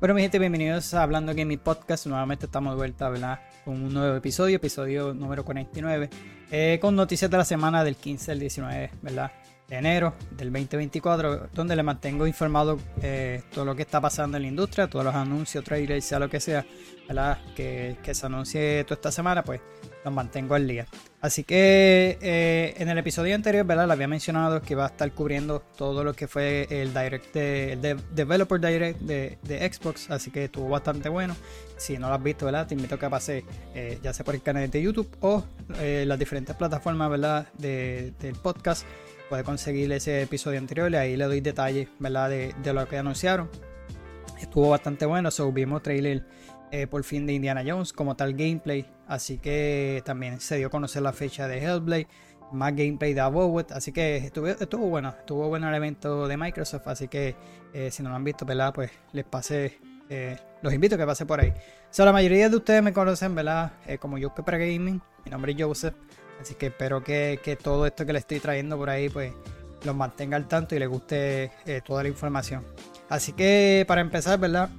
Bueno, mi gente, bienvenidos a Hablando Gaming Podcast. Nuevamente estamos de vuelta, ¿verdad? Con un nuevo episodio, episodio número 49, eh, con noticias de la semana del 15 al 19, ¿verdad? De enero del 2024, donde le mantengo informado eh, todo lo que está pasando en la industria, todos los anuncios, trailers, sea lo que sea, ¿verdad? Que, que se anuncie toda esta semana, pues los mantengo al día. Así que eh, en el episodio anterior, ¿verdad? Le había mencionado que va a estar cubriendo todo lo que fue el Direct de, Developer Direct de, Xbox. Así que estuvo bastante bueno. Si no lo has visto, ¿verdad? Te invito a que pase eh, ya sea por el canal de YouTube o eh, las diferentes plataformas, ¿verdad? del podcast. Puedes conseguir ese episodio anterior y ahí le doy detalles, ¿verdad? De, de lo que anunciaron. Estuvo bastante bueno. Subimos trailer eh, por fin de Indiana Jones como tal gameplay. Así que también se dio a conocer la fecha de Hellblade. Más gameplay de Abowet. Así que estuvo, estuvo bueno. Estuvo bueno el evento de Microsoft. Así que eh, si no lo han visto, ¿verdad? Pues les pasé. Eh, los invito a que pase por ahí. O la mayoría de ustedes me conocen, ¿verdad? como yo que gaming. Mi nombre es Joseph. Así que espero que, que, todo esto que les estoy trayendo por ahí, pues los mantenga al tanto y les guste toda la información. Así que para empezar, ¿verdad?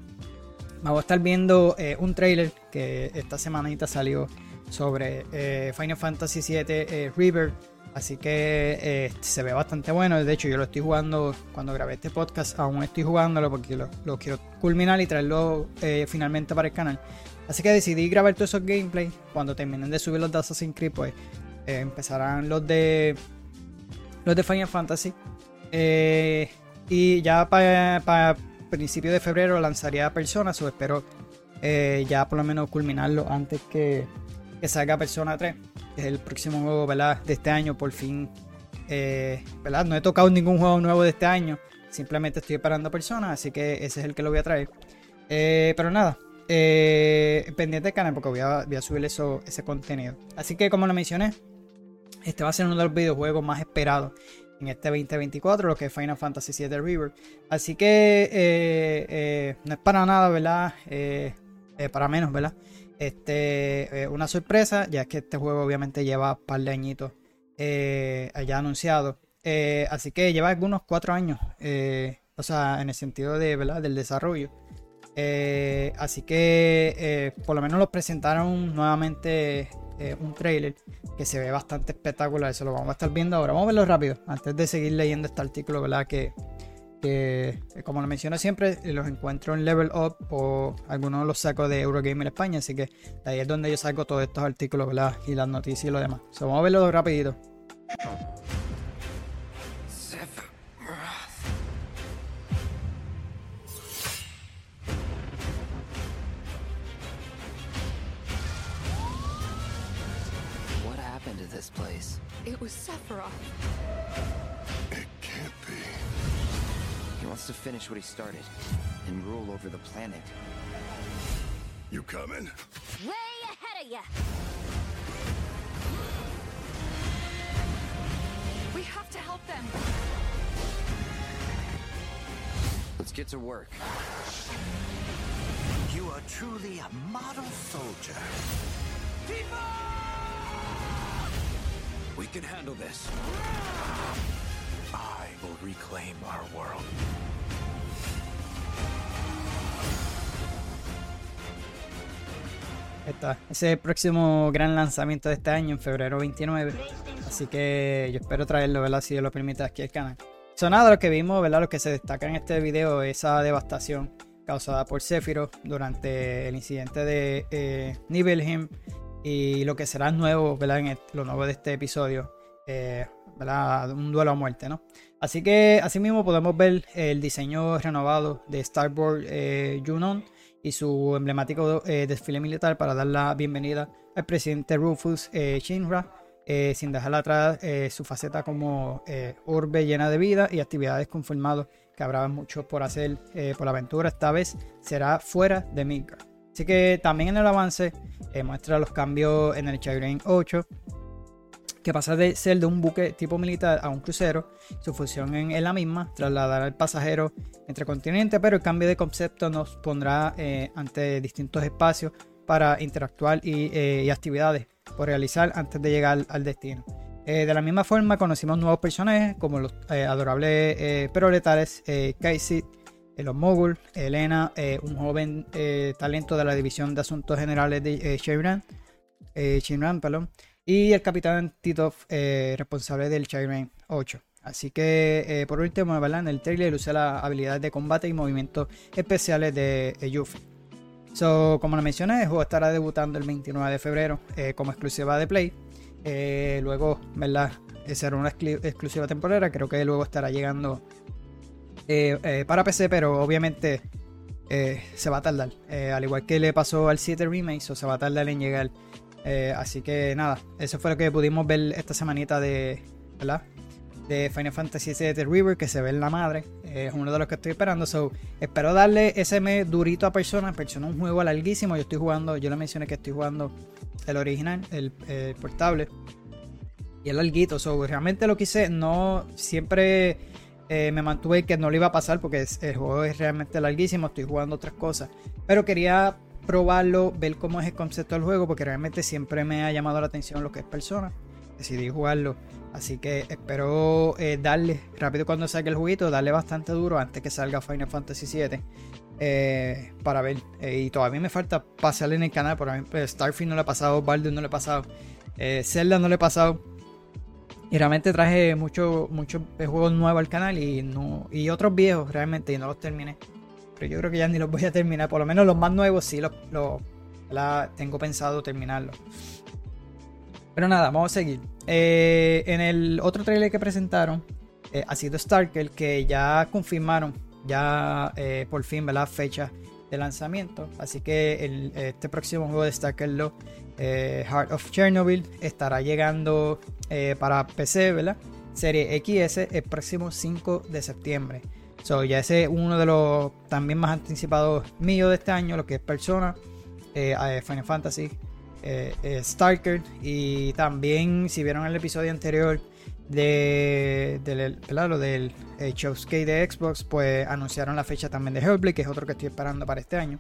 Vamos a estar viendo eh, un trailer que esta semanita salió sobre eh, Final Fantasy VII eh, River. Así que se ve bastante bueno. De hecho, yo lo estoy jugando cuando grabé este podcast. Aún estoy jugándolo porque lo, quiero culminar y traerlo finalmente para el canal. Así que decidí grabar todos esos gameplays. Cuando terminen de subir los de Assassin's Creed, pues empezarán los de los de Final Fantasy. y ya para principio de febrero lanzaría Persona, o espero eh, ya por lo menos culminarlo antes que, salga Persona 3, que es el próximo juego ¿verdad? de este año, por fin. Eh. No he tocado ningún juego nuevo de este año, simplemente estoy esperando Persona, así que ese es el que lo voy a traer. Eh, pero nada, pendiente del canal porque voy a, voy a subir eso, ese contenido. Así que como lo mencioné, este va a ser uno de los videojuegos más esperados en este 2024, lo que es Final Fantasy VII River. Así que eh, eh, no es para nada, ¿verdad? Eh, para menos, ¿verdad? Este, una sorpresa, ya que este juego obviamente lleva un par de añitos allá anunciado. así que lleva algunos cuatro años, o sea, en el sentido de, ¿verdad? del desarrollo. así que por lo menos lo presentaron nuevamente eh, un trailer que se ve bastante espectacular. Eso lo vamos a estar viendo ahora. Vamos a verlo rápido antes de seguir leyendo este artículo, ¿verdad? Que, eh, como lo menciono siempre, los encuentro en Level Up o algunos los saco de Eurogamer España. Así que ahí es donde yo saco todos estos artículos, ¿verdad? Y las noticias y lo demás. vamos a verlo rapidito. It was Sephiroth. It can't be. He wants to finish what he started and rule over the planet. You coming? Way ahead of you! We have to help them. Let's get to work. You are truly a model soldier. We can handle this. I will reclaim our world. Está. Ese es el próximo gran lanzamiento de este año, en febrero 29. Así que yo espero traerlo, ¿verdad? Si Dios lo permite aquí al canal. Sonado lo que vimos, ¿verdad? Lo que se destaca en este video, esa devastación causada por Sephiroth durante el incidente de eh, Nibelheim y lo que será nuevo, ¿verdad? En lo nuevo de este episodio, eh, ¿verdad? Un duelo a muerte, ¿no? Así que asimismo podemos ver el diseño renovado de Starboard eh, Junon y su emblemático eh, desfile militar para dar la bienvenida al presidente Rufus Shinra, sin dejar atrás su faceta como orbe llena de vida y actividades conformados que habrá mucho por hacer por la aventura. Esta vez será fuera de Midgard. Así que también en el avance eh, muestra los cambios en el Chagrin 8, que pasa de ser de un buque tipo militar a un crucero. Su función es la misma, trasladar al pasajero entre continentes, pero el cambio de concepto nos pondrá eh, ante distintos espacios para interactuar y, eh, actividades por realizar antes de llegar al destino. de la misma forma conocimos nuevos personajes como los adorables pero letales Kaisit los Mogul, Elena, un joven eh, talento de la División de Asuntos Generales de eh, Shinran, eh, perdón, y el capitán Titov, eh, responsable del Shinran 8. Así que por último, ¿verdad? en el trailer luce la habilidad de combate y movimientos especiales de Yuffie. So, como lo mencioné, el juego estará debutando el 29 de febrero como exclusiva de Play. Luego, ¿verdad? Será una exclu- exclusiva temporera. Creo que luego estará llegando eh, eh, para PC, pero obviamente eh, se va a tardar. Al igual que le pasó al 7 Remake, so se va a tardar en llegar. Así que nada, eso fue lo que pudimos ver esta semanita de, ¿verdad? de Final Fantasy VII River que se ve en la madre. Es uno de los que estoy esperando. So, espero darle ese mes durito a Persona. Persona es un juego larguísimo. Yo estoy jugando, yo le mencioné que estoy jugando el original, el, el portable. Y el larguito. So, realmente lo quise. No siempre eh, me mantuve que no le iba a pasar porque es- el juego es realmente larguísimo. Estoy jugando otras cosas. Pero quería probarlo, ver cómo es el concepto del juego. Porque realmente siempre me ha llamado la atención lo que es Persona. Decidí jugarlo. Así que espero eh, darle rápido cuando salga el juguito, darle bastante duro antes que salga Final Fantasy VII. eh, para ver. Y todavía me falta pasarle en el canal. Por ejemplo, Starfield no le he pasado, Baldur no le he pasado, Zelda no le he pasado. Y realmente traje muchos muchos juegos nuevos al canal y, no, y otros viejos realmente y no los terminé. Pero yo creo que ya ni los voy a terminar. Por lo menos los más nuevos sí los, los- la- tengo pensado terminarlos. Pero nada, vamos a seguir. Eh, en el otro trailer que presentaron eh, ha sido Starker, que ya confirmaron, ya eh, por fin, ¿verdad? Fecha de lanzamiento. Así que el- este próximo juego de Starker, eh, Heart of Chernobyl, estará llegando eh, para PC, ¿verdad? Serie XS el próximo 5 de septiembre. So, ya ese es uno de los también más anticipados míos de este año, lo que es Persona, eh, Final Fantasy, Starker y también si vieron el episodio anterior de, del. Lo del Showcase de Xbox pues anunciaron la fecha también de Hellblade que es otro que estoy esperando para este año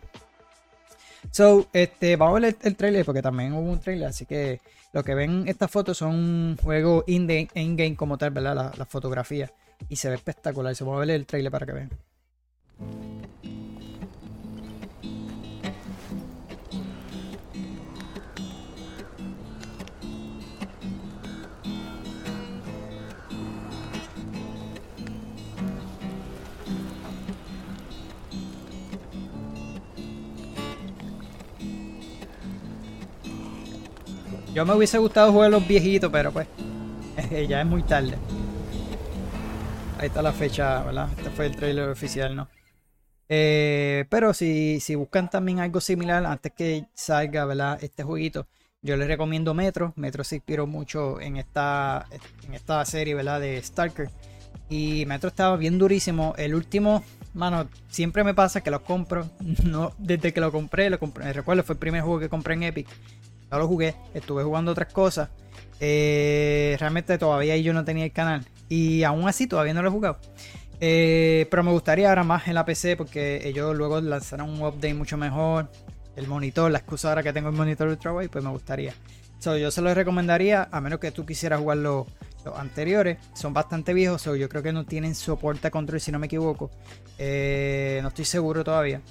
so este vamos a ver el, el trailer porque también hubo un trailer así que lo que ven estas fotos son un juego in-game in como tal verdad la, la fotografía. Y se ve espectacular. So, vamos a ver el trailer para que vean Yo me hubiese gustado jugar los viejitos, pero pues ya es muy tarde. Ahí está la fecha, ¿verdad? Este fue el trailer oficial, ¿no? Eh, pero si, si buscan también algo similar antes que salga, ¿verdad? Este jueguito, yo les recomiendo Metro. Metro se inspiró mucho en esta, en esta serie, ¿verdad? De Stalker. Y Metro estaba bien durísimo. El último, mano, siempre me pasa que lo compro. No, desde que lo compré, lo compré. Recuerdo, fue el primer juego que compré en Epic. No lo jugué, estuve jugando otras cosas. Eh, realmente todavía yo no tenía el canal. Y aún así todavía no lo he jugado. Eh, pero me gustaría ahora más en la PC porque ellos luego lanzaron un update mucho mejor. El monitor, la excusa ahora que tengo el monitor ultrawide, pues me gustaría. So, yo se los recomendaría, a menos que tú quisieras jugar los, los anteriores. Son bastante viejos, so, yo creo que no tienen soporte a control si no me equivoco. Eh, no estoy seguro todavía.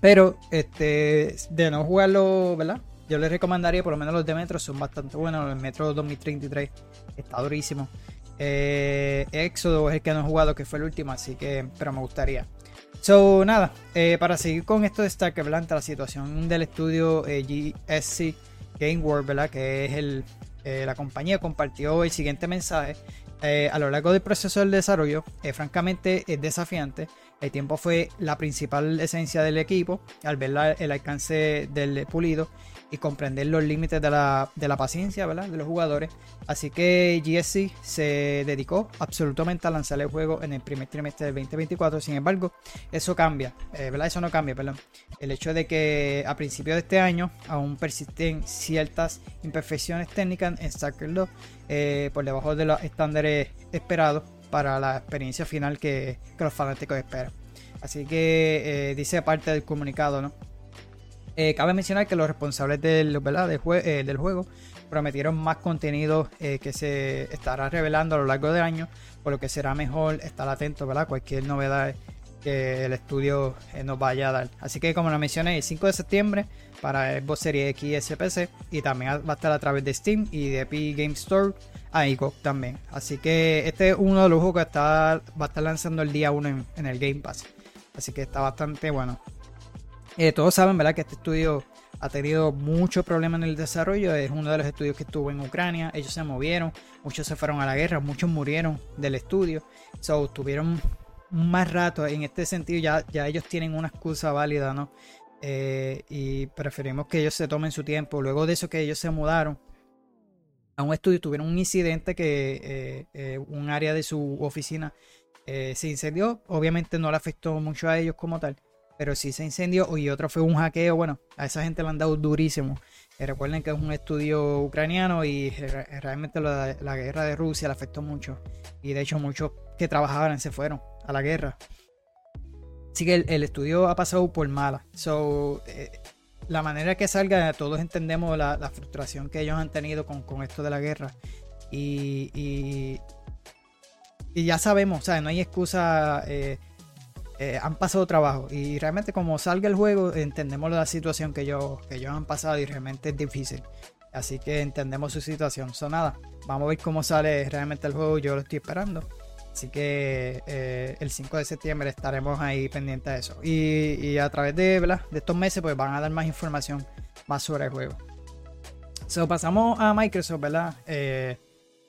Pero este, de no jugarlo, ¿verdad? Yo les recomendaría, por lo menos los de Metro son bastante buenos. El Metro 2033 está durísimo. Eh, Éxodo es el que no he jugado, que fue el último, así que, pero me gustaría. So, nada, eh, para seguir con esto de. Ante la situación del estudio eh, GSC Game World, ¿verdad? Que es el, eh, la compañía, compartió el siguiente mensaje. A lo largo del proceso del desarrollo, francamente es desafiante. El tiempo fue la principal esencia del equipo, al ver la- el alcance del pulido y comprender los límites de la, de la paciencia ¿verdad? de los jugadores. Así que GSC se dedicó absolutamente a lanzar el juego en el primer trimestre del 2024. Sin embargo, eso cambia, eh, ¿verdad? Eso no cambia, perdón. El hecho de que a principios de este año aún persisten ciertas imperfecciones técnicas en Stalker 2 eh, por debajo de los estándares esperados para la experiencia final que, que los fanáticos esperan. Así que eh, dice parte del comunicado, ¿no? Eh, cabe mencionar que los responsables del, ¿verdad? del, eh, del juego prometieron más contenido eh, que se estará revelando a lo largo del año, por lo que será mejor estar atento ¿verdad? a cualquier novedad que el estudio nos vaya a dar. Así que como lo mencioné, el 5 de septiembre para Xbox Series X y SPC y también va a estar a través de Steam y de Epic Game Store a iGo también. Así que este es uno de los juegos que está, va a estar lanzando el día 1 en, en el Game Pass. Así que está bastante bueno. Eh, todos saben, ¿verdad? Que este estudio ha tenido muchos problemas en el desarrollo. Es uno de los estudios que estuvo en Ucrania. Ellos se movieron, muchos se fueron a la guerra, muchos murieron del estudio. So, tuvieron más rato en este sentido. Ya, ya ellos tienen una excusa válida, ¿no? Eh, y preferimos que ellos se tomen su tiempo. Luego de eso que ellos se mudaron a un estudio, tuvieron un incidente que eh, un área de su oficina se incendió. Obviamente no le afectó mucho a ellos como tal, pero sí se incendió y otro fue un hackeo. Bueno, a esa gente le han dado durísimo. Eh, recuerden que es un estudio ucraniano y re- realmente la, la guerra de Rusia le afectó mucho. Y de hecho muchos que trabajaban se fueron a la guerra. Así que el, el estudio ha pasado por mala. So, eh, la manera que salga, todos entendemos la, la frustración que ellos han tenido con, con esto de la guerra. Y, y, y ya sabemos, o sea, no hay excusa. eh, eh, han pasado trabajo y realmente como salga el juego entendemos la situación que ellos, que ellos han pasado y realmente es difícil. Así que entendemos su situación. So nada, vamos a ver cómo sale realmente el juego. Yo lo estoy esperando. Así que eh, el 5 de septiembre estaremos ahí pendientes de eso. Y, a través de, de estos meses pues van a dar más información más sobre el juego. So, pasamos a Microsoft, ¿verdad? Eh,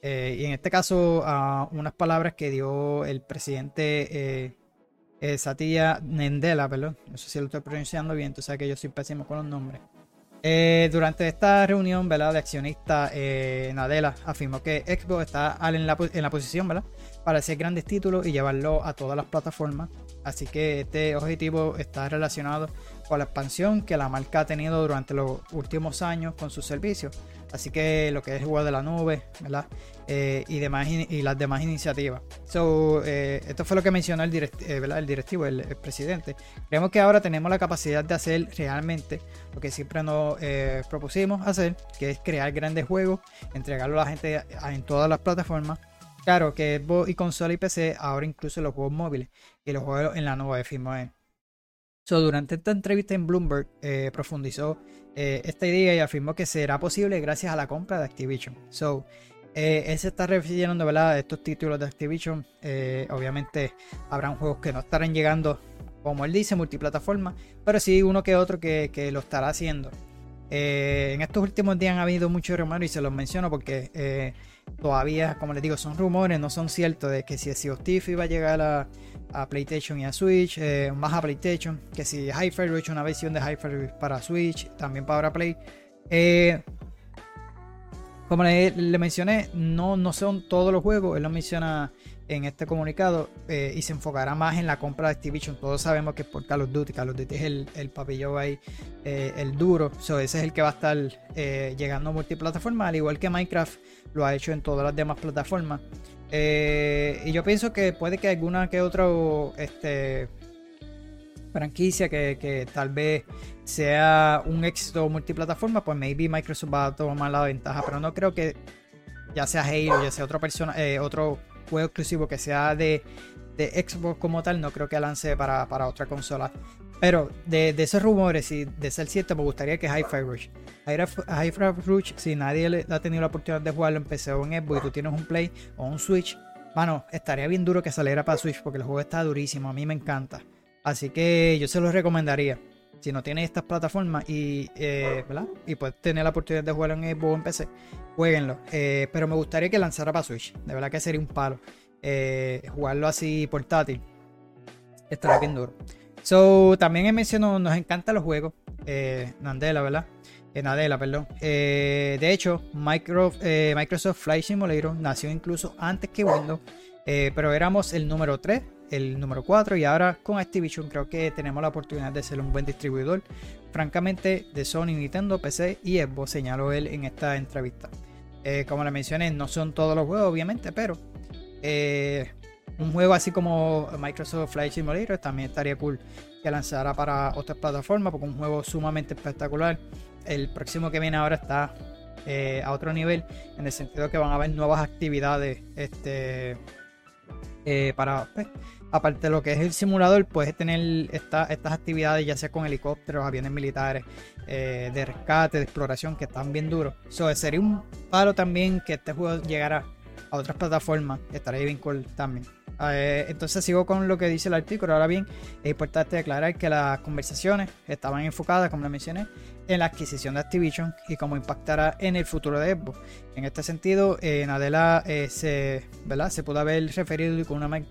y en este caso a unas palabras que dio el presidente eh, Satya Nadella, perdón. No sé si lo estoy pronunciando bien, tú sabes que yo soy pésimo con los nombres. Eh, durante esta reunión ¿verdad? de accionistas, eh, Nadella afirmó que Xbox está en la, en la posición ¿verdad? para hacer grandes títulos y llevarlo a todas las plataformas. Así que este objetivo está relacionado con la expansión que la marca ha tenido durante los últimos años con sus servicios. Así que lo que es juego de la nube, ¿verdad? Eh, y, demás, y las demás iniciativas. So, eh, esto fue lo que mencionó el, eh, directivo, el, presidente. Creemos que ahora tenemos la capacidad de hacer realmente lo que siempre nos propusimos hacer, que es crear grandes juegos, entregarlo a la gente en todas las plataformas. Claro que Xbox y consola y PC, ahora incluso los juegos móviles y los juegos en la nueva firmware. So, durante esta entrevista en Bloomberg eh, profundizó eh, esta idea y afirmó que será posible gracias a la compra de Activision. So, eh, él se está refiriendo a estos títulos de Activision. Eh, obviamente habrán juegos que no estarán llegando, como él dice, multiplataforma, pero sí uno que otro que, lo estará haciendo. En estos últimos días han habido muchos rumores y se los menciono porque todavía, como les digo, son rumores, no son ciertos de que si Sea of Thieves iba a llegar a, a PlayStation y a Switch, eh, más a PlayStation, que si Hi-Fi Rush, una versión de Hi-Fi para Switch, también para Play. Eh, como le, le mencioné, no, no son todos los juegos, él lo menciona en este comunicado eh, y se enfocará más en la compra de Activision. Todos sabemos que es por Call of Duty, Call of Duty es el, el papillón ahí, eh, el duro, so, ese es el que va a estar llegando a multiplataforma, al igual que Minecraft lo ha hecho en todas las demás plataformas. Eh, y yo pienso que puede que alguna que otra este, franquicia que, que tal vez sea un éxito multiplataforma, pues maybe Microsoft va a tomar la ventaja, pero no creo que ya sea Halo, ya sea otra persona, eh, otro juego exclusivo que sea de, de Xbox como tal, no creo que lance para, para otra consola. Pero de, esos rumores y de ser cierto, me gustaría que Hi-Fi Rush. Hi- Hi-Fi Rush, si nadie le ha tenido la oportunidad de jugarlo o en Xbox y tú tienes un Play o un Switch, mano, estaría bien duro que saliera para Switch porque el juego está durísimo, a mí me encanta. Así que yo se los recomendaría. Si no tienes estas plataformas y, eh, y puedes tener la oportunidad de jugarlo en Xbox o en PC, jueguenlo. Eh, pero me gustaría que lanzara para Switch. De verdad que sería un palo. Eh, jugarlo así portátil. Estaría bien duro. So, también he mencionado, nos encantan los juegos. Eh, Nandela, ¿verdad? Eh, Nadella, perdón. Eh, de hecho, Micro- eh, Microsoft Flight Simulator nació incluso antes que Windows. pero éramos el número 3, el número 4 y ahora con Activision creo que tenemos la oportunidad de ser un buen distribuidor. Francamente, de Sony, Nintendo, PC y Xbox, señaló él en esta entrevista. Como le mencioné, no son todos los juegos, obviamente, pero un juego así como Microsoft Flight Simulator también estaría cool que lanzara para otras plataformas, porque un juego sumamente espectacular. El próximo que viene ahora está eh, a otro nivel, en el sentido que van a haber nuevas actividades este, eh, para pues, aparte de lo que es el simulador, puedes tener esta- estas actividades, ya sea con helicópteros, aviones militares, eh, de rescate, de exploración, que están bien duros. So, sería un paro también que este juego llegara a otras plataformas. Estaría bien cool también. Eh, entonces sigo con lo que dice el artículo. Ahora bien, es importante aclarar que las conversaciones estaban enfocadas, como le mencioné, en la adquisición de Activision y cómo impactará en el futuro de Xbox. En este sentido, eh, Nadella eh, se, ¿verdad? se pudo haber referido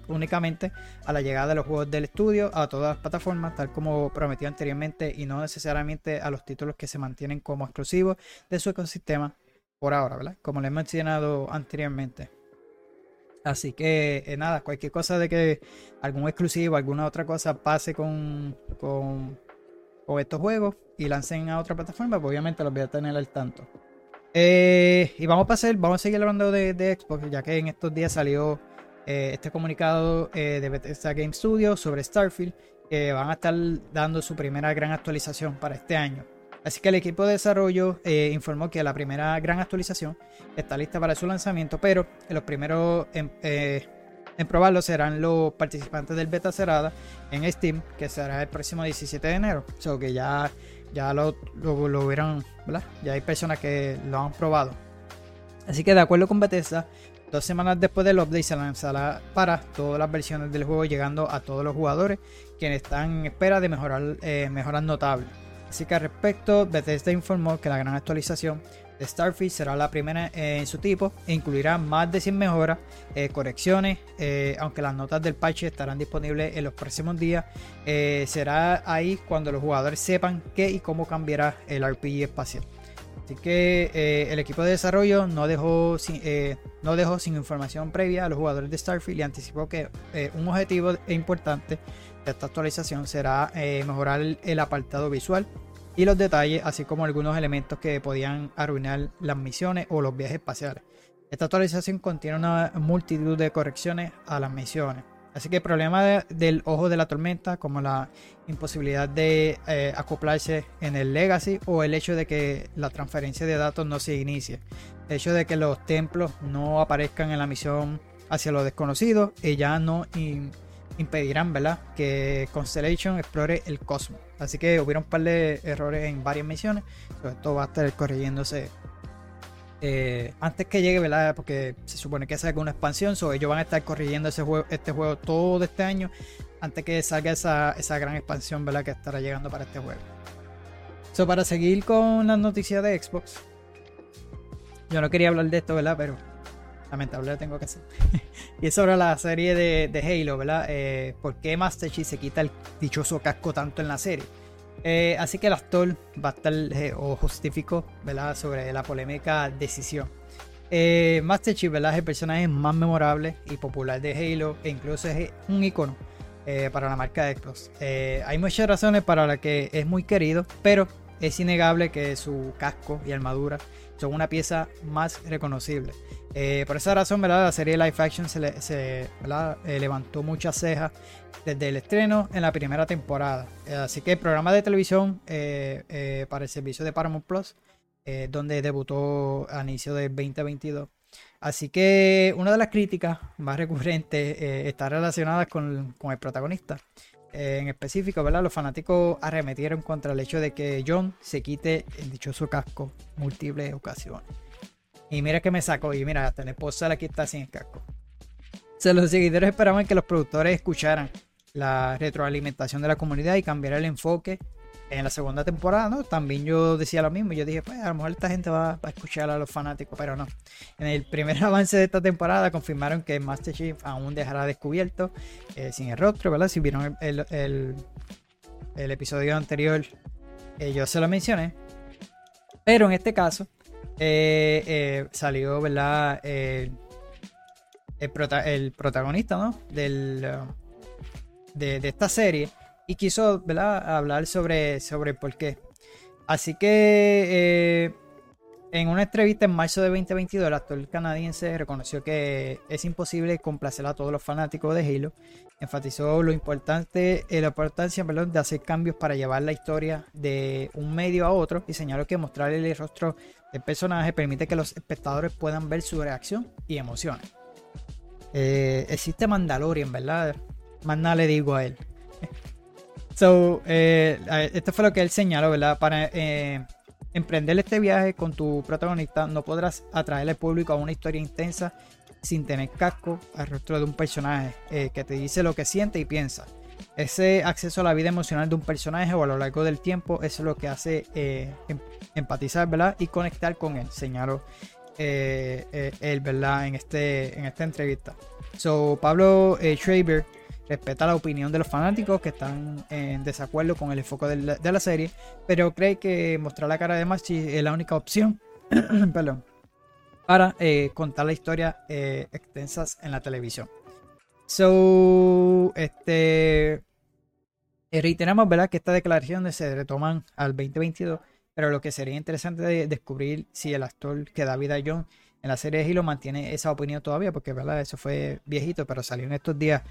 únicamente a la llegada de los juegos del estudio a todas las plataformas, tal como prometió anteriormente, y no necesariamente a los títulos que se mantienen como exclusivos de su ecosistema por ahora, ¿verdad? Como les he mencionado anteriormente. Así que eh, nada, cualquier cosa de que algún exclusivo, alguna otra cosa pase con, con, estos juegos y lancen a otra plataforma, pues obviamente los voy a tener al tanto. Eh, y vamos a pasar, vamos a seguir hablando de, Xbox, ya que en estos días salió eh, este comunicado de Bethesda Game Studios sobre Starfield, que van a estar dando su primera gran actualización para este año. Así que el equipo de desarrollo eh, informó que la primera gran actualización está lista para su lanzamiento, pero los primeros en, eh, en probarlo serán los participantes del beta cerrada en Steam, que será el próximo 17 de enero. O que ya, ya lo, lo, lo ¿verdad? Ya hay personas que lo han probado. Así que de acuerdo con Bethesda, dos semanas después del update se lanzará para todas las versiones del juego, llegando a todos los jugadores quienes están en espera de mejorar, eh, mejoras notables. Así que al respecto, Bethesda informó que la gran actualización de Starfield será la primera en su tipo e incluirá más de 100 mejoras, eh, correcciones, eh, aunque las notas del parche estarán disponibles en los próximos días. Eh, será ahí cuando los jugadores sepan qué y cómo cambiará el RPG espacial. Así que eh, el equipo de desarrollo no dejó, sin, eh, no dejó sin información previa a los jugadores de Starfield y anticipó que eh, un objetivo importante de esta actualización será mejorar el apartado visual y los detalles, así como algunos elementos que podían arruinar las misiones o los viajes espaciales. Esta actualización contiene una multitud de correcciones a las misiones. Así que el problema de- del ojo de la tormenta, como la imposibilidad de eh, acoplarse en el legacy o el hecho de que la transferencia de datos no se inicie, el hecho de que los templos no aparezcan en la misión hacia lo desconocido y ya no im- impedirán, ¿verdad? Que Constellation explore el cosmos. Así que hubieron un par de errores en varias misiones. Pero esto va a estar corrigiéndose eh, antes que llegue, ¿verdad? Porque se supone que salga una expansión. So ellos van a estar corrigiendo ese juego, este juego todo este año. Antes que salga esa, esa gran expansión, ¿verdad? Que estará llegando para este juego. So, para seguir con las noticias de Xbox. Yo no quería hablar de esto, ¿verdad? Pero lamentable tengo que hacer. y es sobre la serie de, de Halo, ¿verdad? Eh, ¿Por qué Master Chief se quita el dichoso casco tanto en la serie? Eh, así que el actor va a estar eh, o justificó, ¿verdad? Sobre la polémica decisión. Eh, Master Chief. Es el personaje más memorable y popular de Halo e incluso es un icono para la marca de Xbox. Hay muchas razones para las que es muy querido, pero es innegable que su casco y armadura son una pieza más reconocible. Eh, por esa razón, ¿verdad? la serie Live Action se, le-. Eh, levantó muchas cejas desde el estreno en la primera temporada. Eh, así que el programa de televisión para el servicio de Paramount Plus, donde debutó a inicio del 2022. Así que una de las críticas más recurrentes está relacionada con, con el protagonista. En específico, ¿verdad? Los fanáticos arremetieron contra el hecho de que John se quite el dichoso casco múltiples ocasiones. Y mira que me sacó, y mira, hasta la esposa aquí está sin el casco. O los seguidores esperaban que los productores escucharan la retroalimentación de la comunidad y cambiara el enfoque en la segunda temporada, ¿no? También yo decía lo mismo, yo dije, pues a lo mejor esta gente va, a escuchar a los fanáticos, pero no. En el primer avance de esta temporada confirmaron que Master Chief aún dejará descubierto eh, sin el rostro, ¿verdad? Si vieron el, el- el- episodio anterior, eh, yo se lo mencioné. Pero en este caso, eh, salió, ¿verdad? Prota- el protagonista, ¿no? Del, de, de esta serie y quiso. Hablar sobre, sobre por qué. Así que eh, en una entrevista en marzo de 2022, el actor canadiense reconoció que es imposible complacer a todos los fanáticos de Halo. Enfatizó lo importante, eh, la importancia de hacer cambios para llevar la historia de un medio a otro y señaló que mostrar el rostro del personaje permite que los espectadores puedan ver su reacción y emociones. Eh, existe Mandalorian, ¿verdad? más nada le digo a él. So, eh, esto fue lo que él señaló, ¿verdad? Para eh, emprender este viaje con tu protagonista no podrás atraer al público a una historia intensa sin tener casco al rostro de un personaje eh, que te dice lo que siente y piensa. Ese acceso a la vida emocional de un personaje o a lo largo del tiempo es lo que hace em- empatizar, ¿verdad? Y conectar con él, señaló él, ¿verdad? En, este, en esta entrevista. So, Pablo Schreiber respeta la opinión de los fanáticos que están en desacuerdo con el enfoque de la, de la serie, pero cree que mostrar la cara de Machi es la única opción perdón, para eh, contar la historia eh, extensas en la televisión. So, este. eh, reiteramos, ¿verdad? Que estas declaraciones se retoman al 2022, pero lo que sería interesante de descubrir si el actor que da vida a John en la serie de Halo mantiene esa opinión todavía, porque, ¿verdad? Eso fue viejito, pero salió en estos días.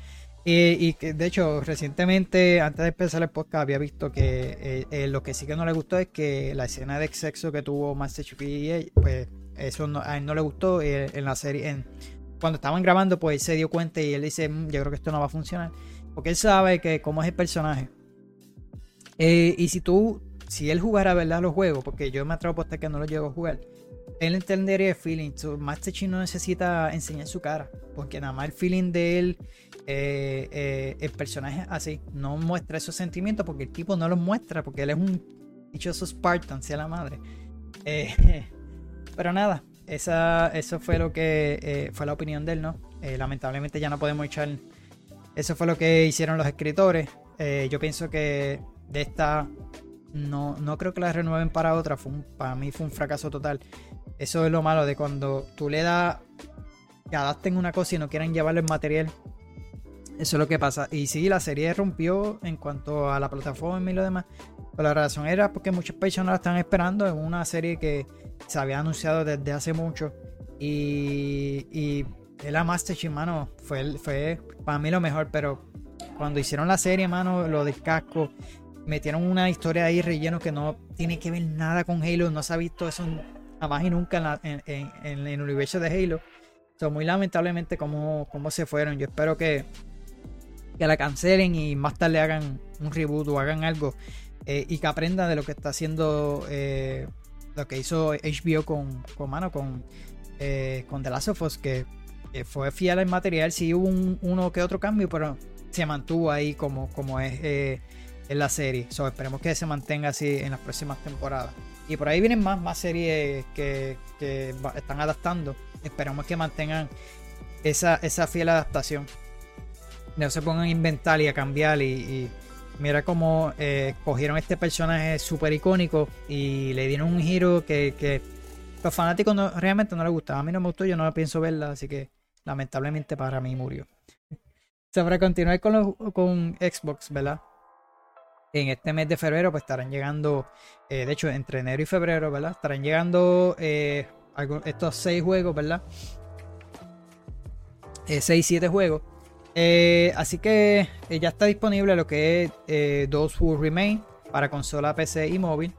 Y, y que, de hecho, recientemente, antes de empezar el podcast, había visto que eh, eh, lo que sí que no le gustó es que la escena de sexo que tuvo Master Chief y ella, pues eso a él no le gustó eh, en la serie. En, cuando estaban grabando, pues él se dio cuenta y él dice, "Mm, yo creo que esto no va a funcionar. Porque él sabe que cómo es el personaje. Eh, y si tú, si él jugara, ¿verdad? Los juegos, porque yo me atrevo a apostar que no los llego a jugar. Él entendería el feeling. Master Chief no necesita enseñar su cara. Porque nada más el feeling de él, eh, eh, el personaje así, no muestra esos sentimientos porque el tipo no los muestra. Porque él es un dichoso Spartan, sea la madre. Eh, pero nada, esa, eso fue lo que eh, fue la opinión de él, ¿no? Eh, lamentablemente ya no podemos echar. Eso fue lo que hicieron los escritores. Yo pienso que de esta no, no creo que la renueven para otra. Fue un- para mí fue un fracaso total. Eso es lo malo de cuando tú le das que adapten una cosa y no quieren llevarle el material. Eso es lo que pasa. Y sí, la serie rompió en cuanto a la plataforma y lo demás. Pero la razón era porque muchas personas la están esperando. Es una serie que se había anunciado desde hace mucho. Y, y la Master Chief, mano, fue, fue para mí lo mejor. Pero cuando hicieron la serie, mano, lo del metieron una historia ahí relleno que no tiene que ver nada con Halo. No se ha visto eso jamás y nunca en, la- en- en- en el universo de Halo. So, muy lamentablemente cómo, cómo se fueron. Yo espero que, que la cancelen y más tarde hagan un reboot o hagan algo eh, y que aprendan de lo que está haciendo eh, lo que hizo HBO con, con mano con, eh, con The Last of Us, que, fue fiel al material. Sí hubo un, uno que otro cambio, pero se mantuvo ahí como, como es eh, en la serie. So, esperemos que se mantenga así en las próximas temporadas. Y por ahí vienen más, más series que, que están adaptando. Esperamos que mantengan esa, esa fiel adaptación. No se pongan a inventar y a cambiar. Y, mira cómo eh, cogieron este personaje súper icónico y le dieron un giro que, los fanáticos realmente no les gustaba. A mí no me gustó, yo no la pienso verla. Así que lamentablemente para mí murió. So, para continuar con, los- con Xbox, ¿verdad? En este mes de febrero, pues estarán llegando, eh, de hecho, entre enero y febrero, ¿verdad? Estarán llegando eh, estos seis juegos, ¿verdad? Eh, seis, siete juegos. Eh, así que eh, ya está disponible lo que es eh, Those Who Remain para consola, PC y móvil.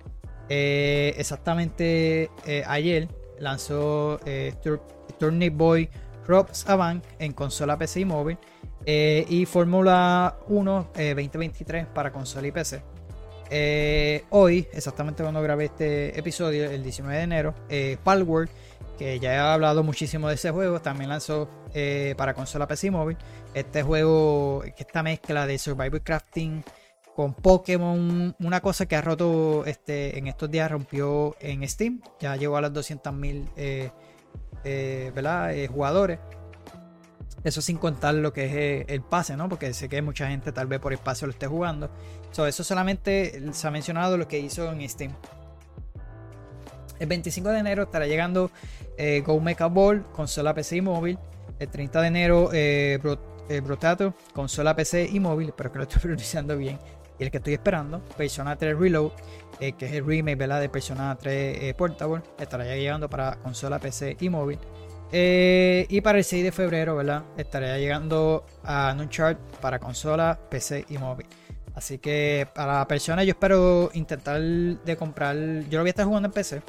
Eh, exactamente ayer lanzó Tur- Turnip Boy Rob's Avant en consola, PC y móvil. Y Fórmula 1 eh, 2023 para consola y PC. Hoy, exactamente cuando grabé este episodio, el 19 de enero, Palworld, que ya he hablado muchísimo de ese juego, también lanzó eh, para consola PC móvil. Este juego, esta mezcla de survival crafting con Pokémon, una cosa que ha roto este, en estos días, rompió en Steam, ya llegó a las 200.000 eh, eh. Eh, jugadores. Eso sin contar lo que es eh, el pase, ¿no? Porque sé que mucha gente tal vez por espacio lo esté jugando. So, eso solamente se ha mencionado lo que hizo en Steam. El 25 de enero estará llegando eh, Go Mecha Ball, consola PC y móvil. El 30 de enero eh, eh, Brotato, consola PC y móvil. Espero que lo estoy pronunciando bien. Y el que estoy esperando, Persona 3 Reload, eh, que es el remake ¿verdad? de Persona 3 eh, Portable. Estará ya llegando para consola PC y móvil. Y para el 6 de febrero, ¿verdad? Estará llegando a Chart para consola, PC y móvil. Así que para personas yo espero intentar de comprar. Yo lo voy a estar jugando en PC.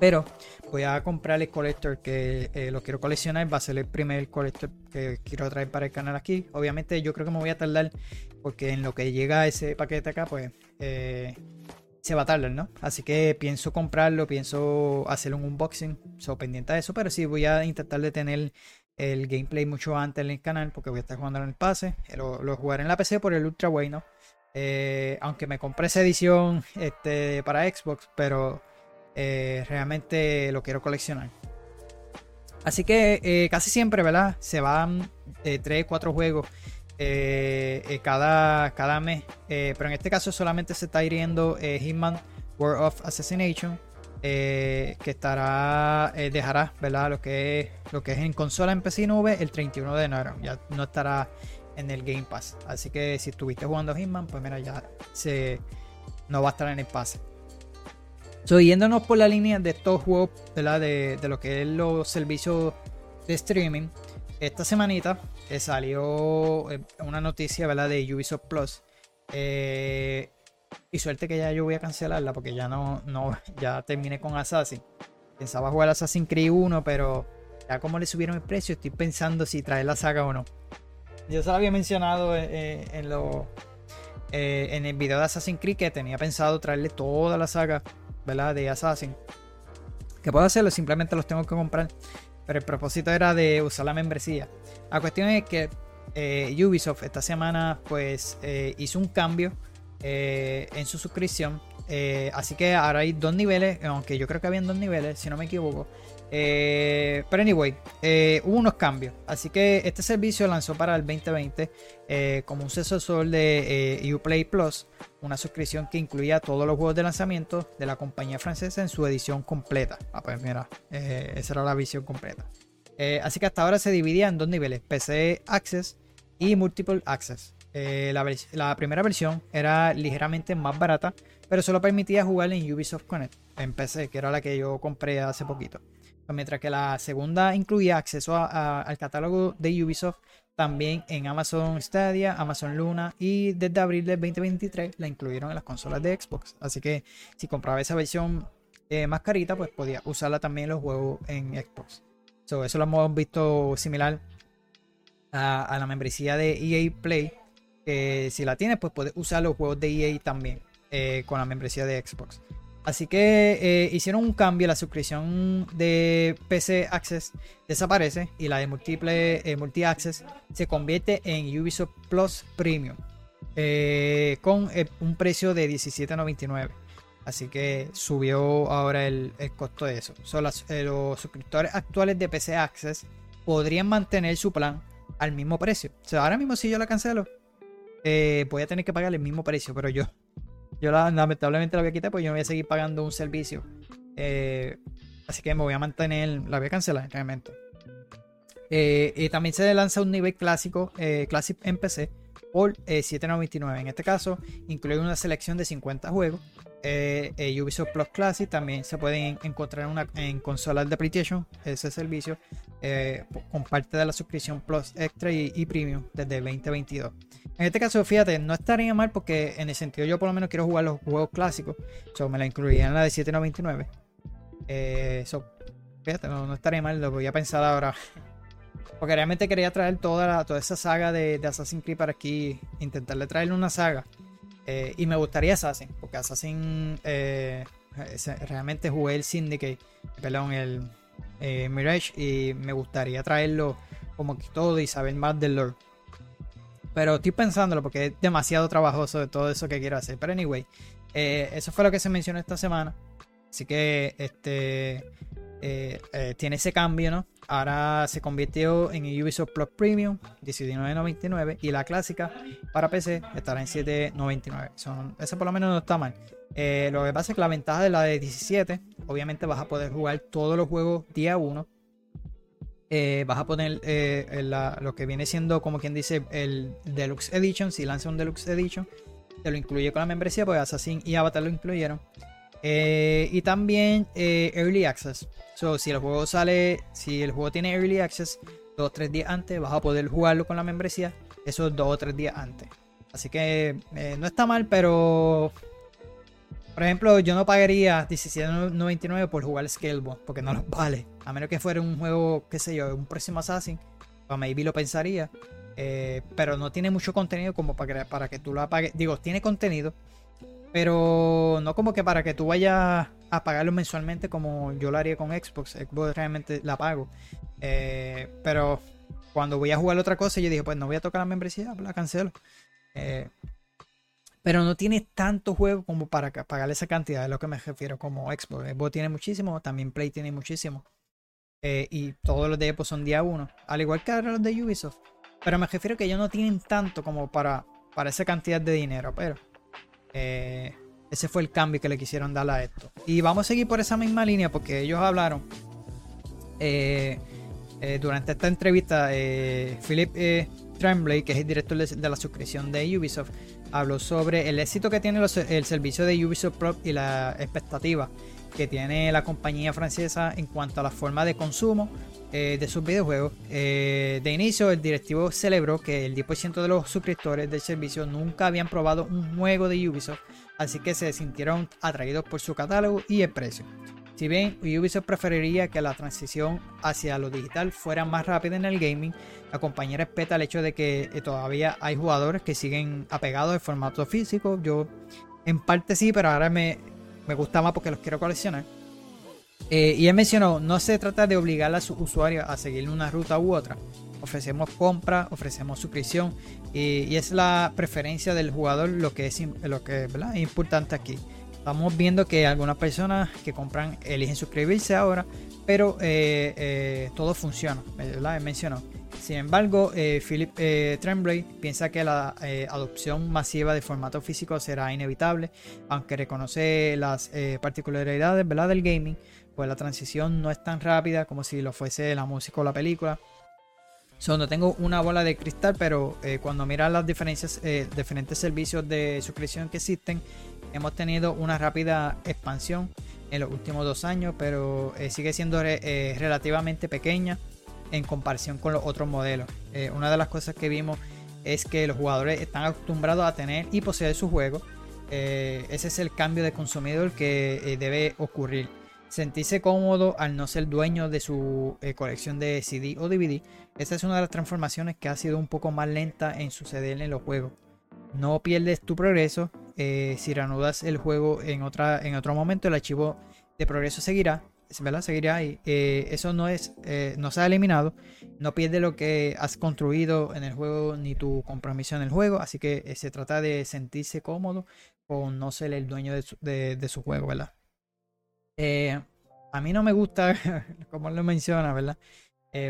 Pero voy a comprar el collector que eh, lo quiero coleccionar. Va a ser el primer collector que quiero traer para el canal aquí. Obviamente yo creo que me voy a tardar porque en lo que llega ese paquete acá, pues eh, se va a tardar, ¿no? Así que pienso comprarlo, pienso hacer un unboxing. So, pendiente de eso, pero sí voy a intentar de tener el gameplay mucho antes en el canal porque voy a estar jugando en el pase. Lo, lo jugaré en la PC por el Ultra Way, ¿no? Eh, aunque me compré esa edición este, para Xbox, pero eh, realmente lo quiero coleccionar. Así que eh, casi siempre, ¿verdad? Se van 3, 4 juegos cada, cada mes. pero en este caso solamente se está hiriendo Hitman World of Assassination. que estará, dejará, ¿verdad? Lo que, es, lo que es en consola en PC nube el 31 de enero. Ya no estará en el Game Pass. Así que si estuviste jugando Hitman, pues mira, ya se, no va a estar en el pase. So, yéndonos por la línea de estos juegos, ¿verdad? De, de lo que es los servicios de streaming. Esta semanita eh, salió eh, una noticia, ¿verdad? De Ubisoft Plus. Eh, y suerte que ya yo voy a cancelarla porque ya no, no, ya terminé con Assassin. Pensaba jugar Assassin's Creed 1, pero ya como le subieron el precio, estoy pensando si traer la saga o no. Yo se lo había mencionado eh, en, lo, en el video de Assassin's Creed que tenía pensado traerle toda la saga ¿verdad? de Assassin. Que puedo hacerlo, simplemente los tengo que comprar. Pero el propósito era de usar la membresía. La cuestión es que Ubisoft esta semana pues hizo un cambio en su suscripción. así que ahora hay dos niveles, aunque yo creo que habían dos niveles, si no me equivoco. Eh, pero anyway, eh, hubo unos cambios. Así que este servicio lanzó para el 2020 eh, como un sucesor de Uplay Plus, una suscripción que incluía todos los juegos de lanzamiento de la compañía francesa en su edición completa. Ah, pues mira, esa era la visión completa. así que hasta ahora se dividía en dos niveles: PC Access y Multiple Access. La, la, primera versión era ligeramente más barata, pero solo permitía jugar en Ubisoft Connect en PC, que era la que yo compré hace poquito. Mientras que la segunda incluía acceso al catálogo de Ubisoft también en Amazon Stadia, Amazon Luna y desde abril del 2023 la incluyeron en las consolas de Xbox. Así que si compraba esa versión eh, más carita, pues podía usarla también en los juegos en Xbox. eso lo hemos visto similar a, la membresía de EA Play. Que si la tienes, pues puedes usar los juegos de EA también eh, con la membresía de Xbox. Así que eh, hicieron un cambio, la suscripción de PC Access desaparece y la de Multiple, eh, Multi Access se convierte en Ubisoft Plus Premium eh, con un precio de $17.99. Así que subió ahora el, costo de eso. Los suscriptores actuales de PC Access podrían mantener su plan al mismo precio. O sea, ahora mismo si yo la cancelo, voy a tener que pagar el mismo precio, pero yo yo lamentablemente la voy a quitar porque yo no voy a seguir pagando un servicio. Eh, así que me voy a mantener, la voy a cancelar realmente. Eh, y también se lanza un nivel clásico, eh, Classic en PC, por 7.99. En este caso, incluye una selección de 50 juegos. Ubisoft Plus Classic también se pueden encontrar en, una, en consolas de PlayStation, ese servicio, con parte de la suscripción Plus Extra y, Premium desde 2022. En este caso, fíjate, no estaría mal porque en el sentido yo por lo menos quiero jugar los juegos clásicos. So, me la incluiría en la de 7.99. Eh, fíjate, no, estaría mal, lo voy a pensar ahora. Porque realmente quería traer toda, toda esa saga de, Assassin's Creed para aquí. Intentarle traerle una saga. Eh, y me gustaría Assassin, porque Assassin eh, realmente jugué el Syndicate, perdón, el eh, Mirage, y me gustaría traerlo como todo y saber más del lore. Pero estoy pensándolo porque es demasiado trabajoso de todo eso que quiero hacer. Pero anyway, eh, eso fue lo que se mencionó esta semana. Así que este eh, tiene ese cambio, ¿no? Ahora se convirtió en Ubisoft Plus Premium, 19.99. Y la clásica para PC estará en 7.99. Eso por lo menos no está mal. Lo que pasa es que la ventaja de la de 17, obviamente vas a poder jugar todos los juegos día 1 eh, vas a poner eh, lo que viene siendo, como quien dice, el Deluxe Edition. Si lanza un Deluxe Edition, te lo incluye con la membresía, pues Assassin y Avatar lo incluyeron. Eh, y también Early Access. So, si el juego sale, si el juego tiene Early Access, dos o tres días antes, vas a poder jugarlo con la membresía. Esos dos o tres días antes. Así que no está mal, pero Por ejemplo, yo no pagaría 17.99 por jugar Scalebound, porque no los vale. A menos que fuera un juego, qué sé yo, un próximo Assassin, pues maybe lo pensaría. Eh, pero no tiene mucho contenido como para que, para que tú lo pagues. Digo, tiene contenido, pero no como que para que tú vayas a pagarlo mensualmente como yo lo haría con Xbox. Xbox realmente la pago. Eh, pero cuando voy a jugar otra cosa, yo dije, pues no voy a tocar la membresía, la cancelo. Eh, pero no tiene tanto juego como para pagar esa cantidad, es lo que me refiero como Xbox. Xbox tiene muchísimo, también Play tiene muchísimo. Eh, y todos los de Xbox son día uno, al igual que los de Ubisoft. Pero me refiero que ellos no tienen tanto como para, para esa cantidad de dinero, pero eh, ese fue el cambio que le quisieron dar a esto. Y vamos a seguir por esa misma línea porque ellos hablaron eh, durante esta entrevista, Philip Tremblay, que es el director de la suscripción de Ubisoft, habló sobre el éxito que tiene el servicio de Ubisoft Pro y la expectativa que tiene la compañía francesa en cuanto a la forma de consumo eh, de sus videojuegos. Eh, de inicio, el directivo celebró que el 10% de los suscriptores del servicio nunca habían probado un juego de Ubisoft, así que se sintieron atraídos por su catálogo y el precio. Si bien Ubisoft preferiría que la transición hacia lo digital fuera más rápida en el gaming, la compañía respeta el hecho de que eh, todavía hay jugadores que siguen apegados al formato físico. Yo en parte sí, pero ahora me, me gusta más porque los quiero coleccionar. Eh, y él mencionó, no se trata de obligar a su usuario a seguir una ruta u otra. Ofrecemos compra, ofrecemos suscripción y, es la preferencia del jugador lo que es, lo que, es importante aquí. Estamos viendo que algunas personas que compran eligen suscribirse ahora, pero eh, eh, todo funciona, ¿verdad? mencionó. Sin embargo, eh, Philip Tremblay piensa que la adopción masiva de formato físico será inevitable, aunque reconoce las particularidades ¿verdad? del gaming, pues la transición no es tan rápida como si lo fuese la música o la película. Solo tengo una bola de cristal, pero cuando miras las diferencias, diferentes servicios de suscripción que existen, hemos tenido una rápida expansión en los últimos dos años, pero eh, sigue siendo eh, relativamente pequeña en comparación con los otros modelos. Eh, una de las cosas que vimos es que los jugadores están acostumbrados a tener y poseer su juego. ese es el cambio de consumidor que debe ocurrir. Sentirse cómodo al no ser dueño de su colección de CD o DVD. Esa es una de las transformaciones que ha sido un poco más lenta en suceder en los juegos. No pierdes tu progreso, eh, si reanudas el juego en, otra, en otro momento, el archivo de progreso seguirá. ¿verdad? Seguirá ahí. Eh, eso no es, eh, no se ha eliminado. No pierde lo que has construido en el juego ni tu compromiso en el juego. Así que se trata de sentirse cómodo con no ser el dueño de su, juego, ¿verdad? a mí no me gusta, como lo menciona, ¿verdad?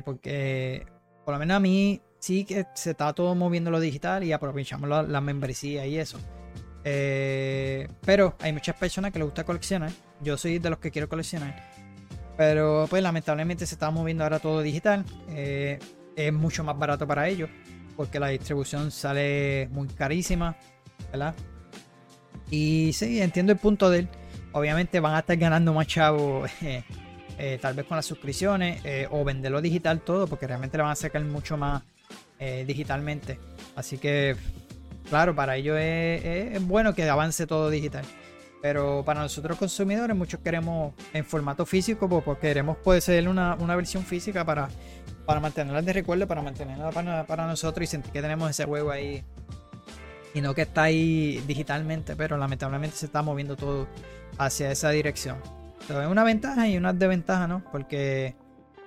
porque por lo menos a mí sí que se está todo moviendo lo digital y aprovechamos la, la membresía y eso. Eh, pero hay muchas personas que les gusta coleccionar. Yo soy de los que quiero coleccionar. Pero pues lamentablemente se está moviendo ahora todo digital. Eh, es mucho más barato para ellos. Porque la distribución sale muy carísima. ¿Verdad? Y sí, entiendo el punto de él. Obviamente van a estar ganando más chavos. Eh, tal vez con las suscripciones. o venderlo digital todo. Porque realmente le van a sacar mucho más digitalmente. Así que claro, para ellos es, bueno que avance todo digital. Pero para nosotros consumidores, muchos queremos en formato físico porque queremos poder ser una, versión física para, para mantenerla de recuerdo, para mantenerla para, nosotros y sentir que tenemos ese juego ahí. Y no que está ahí digitalmente, pero lamentablemente se está moviendo todo hacia esa dirección. Entonces, es una ventaja y una desventaja, ¿no? Porque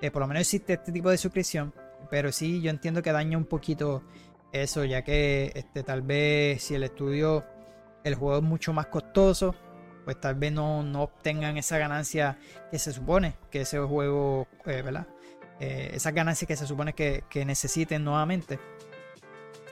eh, por lo menos existe este tipo de suscripción. Pero sí, yo entiendo que daña un poquito eso, ya que este, tal vez si el estudio, el juego es mucho más costoso, pues tal vez no, obtengan esa ganancia que se supone que ese juego, eh, ¿verdad? Eh, esas ganancias que se supone que, necesiten nuevamente.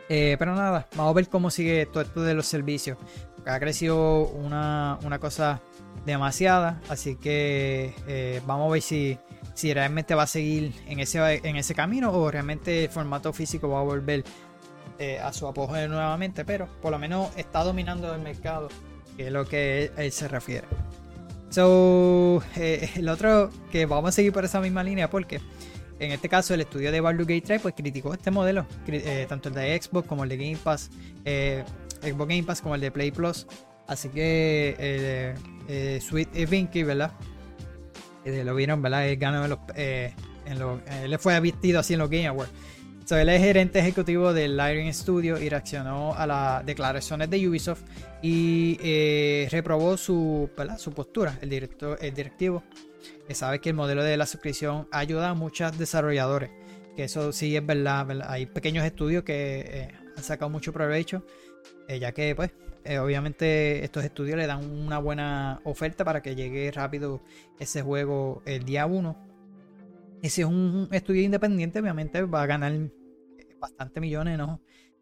Eh, pero nada, vamos a ver cómo sigue todo esto de los servicios. Ha crecido una, cosa demasiada, así que vamos a ver si, si realmente va a seguir en ese, en ese camino o realmente el formato físico va a volver eh, a su apogeo nuevamente, pero por lo menos está dominando el mercado, que es lo que él, se refiere. So, eh, el otro que vamos a seguir por esa misma línea, porque en este caso el estudio de Baldur's Gate 3 pues criticó este modelo, eh, tanto el de Xbox como el de Game Pass, Xbox Game Pass como el de Play Plus. Así que Sweet Vinky, ¿verdad? Lo vieron, ¿verdad? Él ganó en los, en los- él fue vestido así en los Game Awards. So, él es gerente ejecutivo del Lyring Studio y reaccionó a las declaraciones de Ubisoft y eh, reprobó su, su postura. El, director, el directivo sabe que el modelo de la suscripción ayuda a muchos desarrolladores. Que eso sí es verdad. Hay pequeños estudios que eh, han sacado mucho provecho, eh, ya que pues obviamente estos estudios le dan una buena oferta para que llegue rápido ese juego el día 1. Y si es un estudio independiente, obviamente va a ganar bastante millones, ¿no?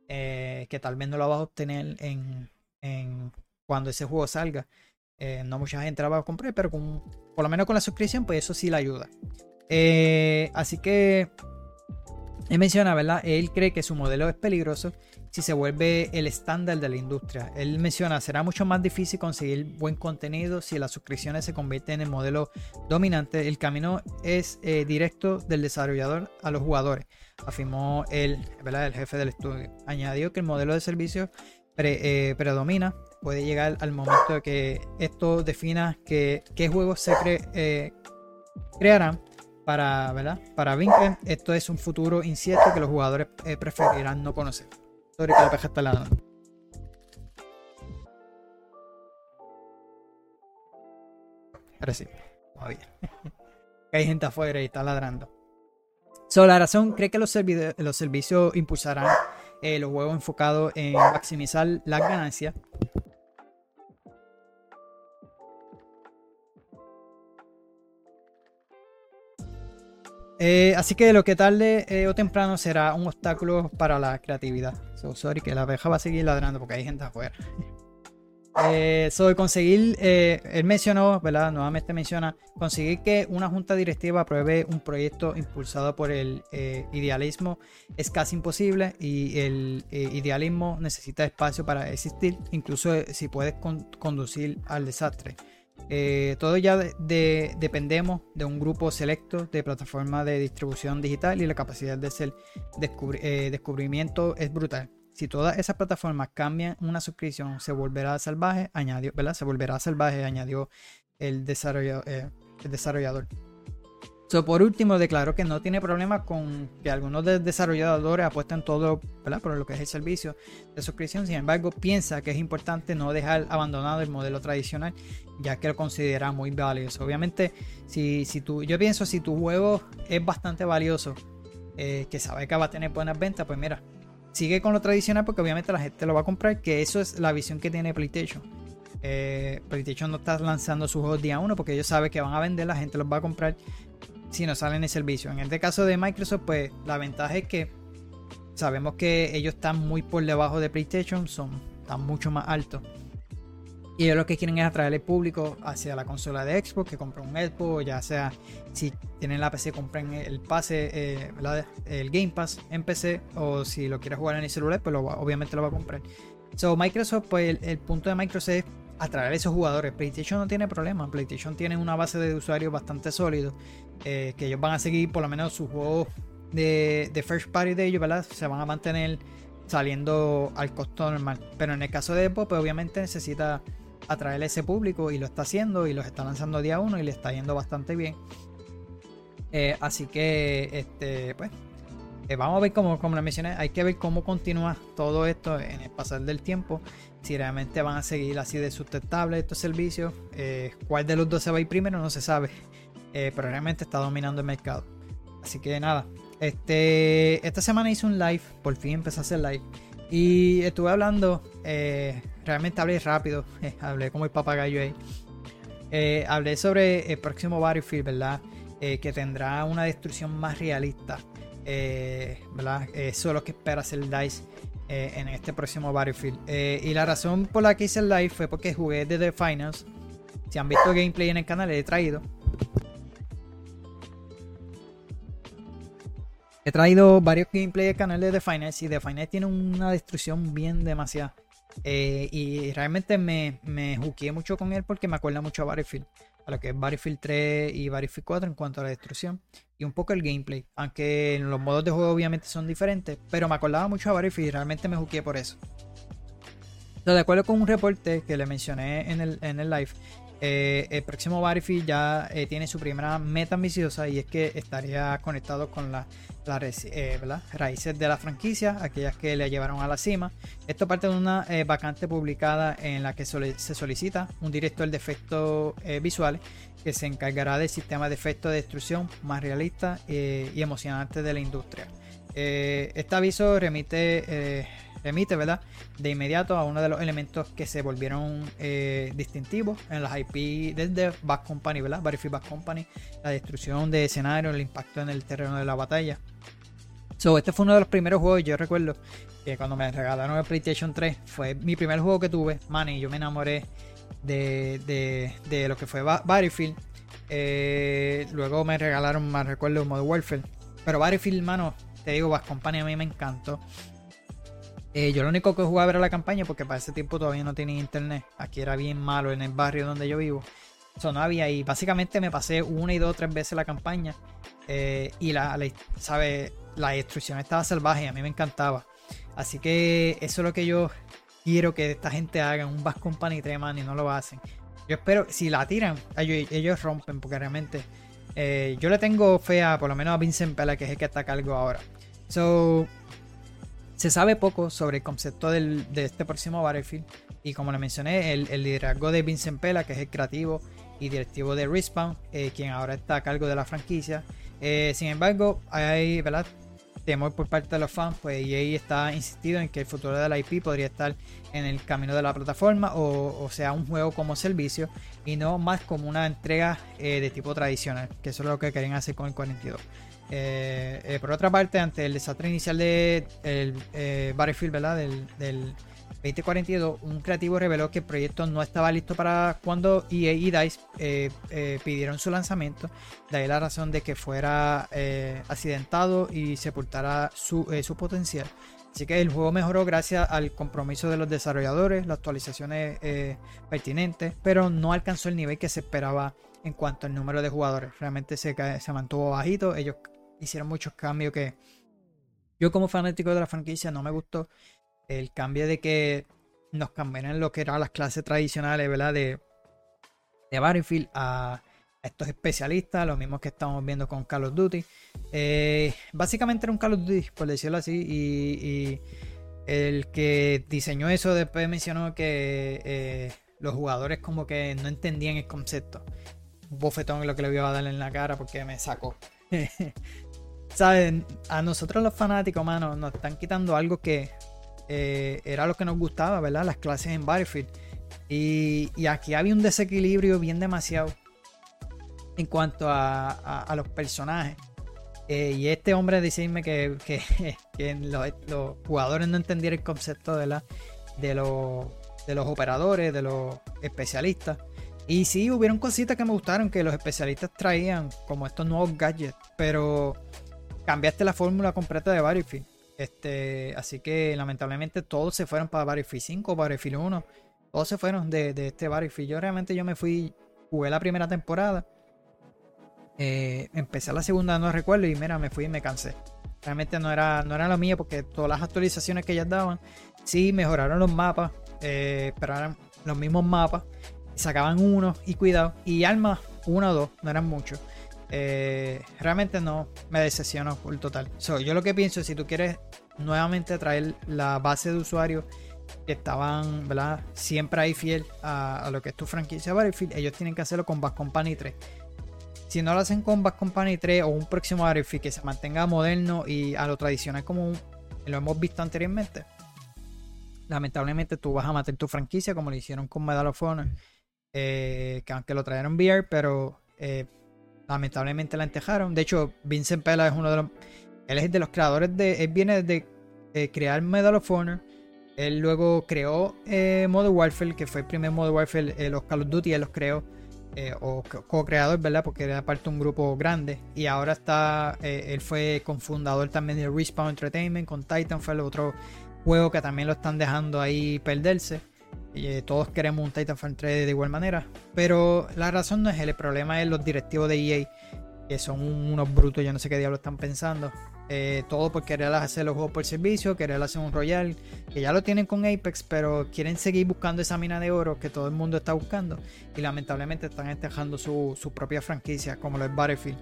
Eh, que tal vez no lo vas a obtener en, cuando ese juego salga. Eh, no mucha gente la va a comprar, pero con, por lo menos con la suscripción, pues eso sí le ayuda. Eh, así que él menciona, ¿verdad? Él cree que su modelo es peligroso si se vuelve el estándar de la industria. Él menciona, será mucho más difícil conseguir buen contenido si las suscripciones se convierten en el modelo dominante. El camino es eh, directo del desarrollador a los jugadores, afirmó el jefe del estudio. Añadió que el modelo de servicio eh, predomina. Puede llegar al momento de que esto defina qué juegos se eh, crearán para, ¿verdad? Para Vinken, esto es un futuro incierto que los jugadores preferirán no conocer. Sorry que la peja está. Ahora sí. Que Hay gente afuera y está ladrando. So, la razón cree que los, los servicios impulsarán eh, los juegos enfocados en maximizar las ganancias. Eh, así que lo que tarde eh, o temprano será un obstáculo para la creatividad. So, sorry que la abeja va a seguir ladrando porque hay gente afuera. Eh, so, de conseguir, eh, él mencionó, ¿verdad? Nuevamente menciona, conseguir que una junta directiva apruebe un proyecto impulsado por el eh, idealismo es casi imposible y el eh, idealismo necesita espacio para existir, incluso eh, si puedes con- conducir al desastre. Eh, todo ya de- de- dependemos de un grupo selecto de plataformas de distribución digital y la capacidad de ser eh, descubrimiento es brutal. Si todas esas plataformas cambian una suscripción, se volverá salvaje, añadió, ¿verdad? Se volverá salvaje, añadió el, desarrollo- eh, el desarrollador. So, por último, declaró que no tiene problema con que algunos de- desarrolladores apuesten todo por lo que es el servicio de suscripción. Sin embargo, piensa que es importante no dejar abandonado el modelo tradicional, ya que lo considera muy valioso. Obviamente, si, si tú, yo pienso si tu juego es bastante valioso, eh, que sabe que va a tener buenas ventas, pues mira, sigue con lo tradicional porque obviamente la gente lo va a comprar, que eso es la visión que tiene PlayStation. Eh, PlayStation no está lanzando sus juegos día uno porque ellos saben que van a vender, la gente los va a comprar si no salen en el servicio. En este caso de Microsoft, pues la ventaja es que sabemos que ellos están muy por debajo de PlayStation, son, están mucho más altos. Y ellos lo que quieren es atraer al público hacia la consola de Xbox, que compren un Xbox, ya sea si tienen la PC, compren el pase, eh, el Game Pass en PC, o si lo quieres jugar en el celular, pues obviamente lo va a comprar. So, Microsoft, pues el, el punto de Microsoft es atraer a esos jugadores. PlayStation no tiene problema, PlayStation tiene una base de usuarios bastante sólido, eh, que ellos van a seguir por lo menos sus juegos de, first party de ellos, ¿verdad? Se van a mantener saliendo al costo normal. Pero en el caso de Xbox, pues obviamente necesita atraer ese público y lo está haciendo y los está lanzando día uno y le está yendo bastante bien. Eh, así que, este, pues, eh, vamos a ver cómo, como les mencioné, hay que ver cómo continúa todo esto en el pasar del tiempo. Si realmente van a seguir así de sustentables estos servicios, eh, cuál de los dos se va a ir primero no se sabe, Eh, pero realmente está dominando el mercado. Así que nada, este, esta semana hice un live, por fin empecé a hacer live. Y estuve hablando, eh, realmente hablé rápido, hablé como el papagayo ahí. Hablé sobre el próximo Battlefield, ¿verdad? Que tendrá una destrucción más realista, ¿verdad? Eso es lo que espera hacer DICE eh, en este próximo Battlefield. Eh, y la razón por la que hice el live fue porque jugué The Finals. Si han visto gameplay en el canal, he traído. He traído varios gameplay del canal de The Finance y The Finance tiene una destrucción bien demasiada. Eh, y realmente me, me juqueé mucho con él porque me acuerda mucho a Battlefield. A lo que es Battlefield 3 y Battlefield 4 en cuanto a la destrucción. Y un poco el gameplay. Aunque los modos de juego obviamente son diferentes. Pero me acordaba mucho a Battlefield y realmente me juqueé por eso. de acuerdo con un reporte que le mencioné en el, en el live, eh, el próximo Battlefield ya eh, tiene su primera meta ambiciosa y es que estaría conectado con las la, eh, raíces de la franquicia, aquellas que le llevaron a la cima. Esto parte de una vacante publicada en la que se solicita un director de efectos visuales que se encargará del sistema de efectos de destrucción más realista y emocionante de la industria. este aviso remite remite, ¿verdad? De inmediato a uno de los elementos que se volvieron eh, distintivos en las IP desde Back Company, ¿verdad? Battlefield Back Company, la destrucción de escenarios, el impacto en el terreno de la batalla. So, este fue uno de los primeros juegos, yo recuerdo que cuando me regalaron el PlayStation 3, fue mi primer juego que tuve, man, y yo me enamoré de, de, lo que fue Battlefield. Eh, luego me regalaron, más recuerdo, Modern Warfare. Pero Battlefield, mano, te digo, Back Company a mí me encantó. Eh, yo lo único que jugaba era la campaña porque para ese tiempo todavía no tenía internet. Aquí era bien malo en el barrio donde yo vivo. Eso no había y básicamente me pasé una y dos o tres veces la campaña. Eh, y la, ¿sabe? la destrucción estaba salvaje, a mí me encantaba. Así que eso es lo que yo quiero que esta gente haga. Un Bass Company 3 man y no lo hacen. Yo espero, si la tiran, ellos, rompen porque realmente eh, yo le tengo fe a por lo menos a Vincent Pela que es el que está a cargo ahora. So, se sabe poco sobre el concepto de este próximo Battlefield y como le mencioné, el, liderazgo de Vincent Pela, que es el creativo y directivo de Respawn, eh, quien ahora está a cargo de la franquicia. Eh, sin embargo, hay ¿verdad? temor por parte de los fans, pues EA está insistido en que el futuro de la IP podría estar en el camino de la plataforma o, sea un juego como servicio y no más como una entrega eh, de tipo tradicional, que eso es lo que querían hacer con el 42. Eh, eh, por otra parte, ante el desastre inicial de el, eh, Battlefield del, 2042, un creativo reveló que el proyecto no estaba listo para cuando EA y DICE pidieron su lanzamiento. De ahí la razón de que fuera accidentado y sepultara su, su potencial. Así que el juego mejoró gracias al compromiso de los desarrolladores, las actualizaciones pertinentes, pero no alcanzó el nivel que se esperaba en cuanto al número de jugadores. Realmente se, se mantuvo bajito. Ellos hicieron muchos cambios que yo como fanático de la franquicia no me gustó el cambio de que nos cambiaran lo que eran las clases tradicionales, ¿verdad? De, de Battlefield a estos especialistas, lo mismo que estamos viendo con Call of Duty. Eh, básicamente era un Call of Duty, por decirlo así, y, el que diseñó eso después mencionó que eh, los jugadores como que no entendían el concepto. Un bofetón lo que le iba a dar en la cara porque me sacó. ¿Saben? A nosotros los fanáticos, mano, nos están quitando algo que eh, era lo que nos gustaba, ¿verdad? Las clases en Battlefield. Y, aquí había un desequilibrio bien demasiado en cuanto a, los personajes. Eh, y este hombre decirme que, que, los, jugadores no entendieron el concepto de, la, de, los, de los operadores, de los especialistas. Y sí, hubieron cositas que me gustaron que los especialistas traían, como estos nuevos gadgets, pero cambiaste la fórmula completa de Battlefield. Este, así que lamentablemente todos se fueron para Battlefield 5, Battlefield 1. Todos se fueron de, este Battlefield. Yo realmente yo me fui, jugué la primera temporada. Eh, empecé la segunda, no recuerdo, y mira, me fui y me cansé. Realmente no era, no era lo mío porque todas las actualizaciones que ellas daban, sí, mejoraron los mapas, eh, pero eran los mismos mapas. Sacaban uno y cuidado. Y armas, uno o dos, no eran muchos. Eh, realmente no me decepcionó por total. yo lo que pienso es si tú quieres nuevamente traer la base de usuarios que estaban ¿verdad? siempre ahí fiel a, lo que es tu franquicia Battlefield, ellos tienen que hacerlo con Bass Company 3. Si no lo hacen con Bass Company 3 o un próximo Battlefield que se mantenga moderno y a lo tradicional como lo hemos visto anteriormente, lamentablemente tú vas a matar tu franquicia como lo hicieron con Medal of Honor, eh, que aunque lo trajeron VR, pero eh, lamentablemente la entejaron. De hecho, Vincent Pela es uno de los. Él es de los creadores de. Él viene de crear Medal of Honor. Él luego creó eh, Modern Warfare, que fue el primer Modern Warfare, eh, los Call of Duty, él los creó. Eh, o co-creador, ¿verdad? Porque era parte de un grupo grande. Y ahora está. él fue cofundador también de Respawn Entertainment con Titanfall, otro juego que también lo están dejando ahí perderse. Y, todos queremos un Titanfall 3 de igual manera. Pero la razón no es el problema es los directivos de EA, que son unos brutos, yo no sé qué diablo están pensando. Eh, todo por querer hacer los juegos por servicio, querer hacer un Royal, que ya lo tienen con Apex, pero quieren seguir buscando esa mina de oro que todo el mundo está buscando. Y lamentablemente están dejando su, su propia franquicia, como lo es Battlefield.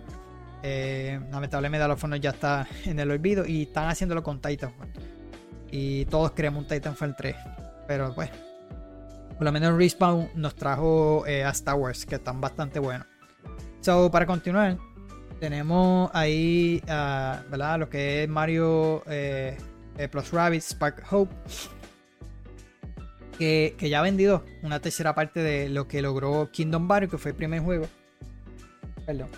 Eh, lamentablemente Medal ya está en el olvido y están haciéndolo con Titanfall. Y todos queremos un Titanfall 3. Pero pues, por lo menos Respawn nos trajo eh, a Star Wars, que están bastante buenos. So, para continuar, tenemos ahí, ah, ¿verdad? Lo que es Mario eh, eh, Plus Rabbit Spark Hope. Que, ya ha vendido una tercera parte de lo que logró Kingdom Battle, que fue el primer juego. Perdón.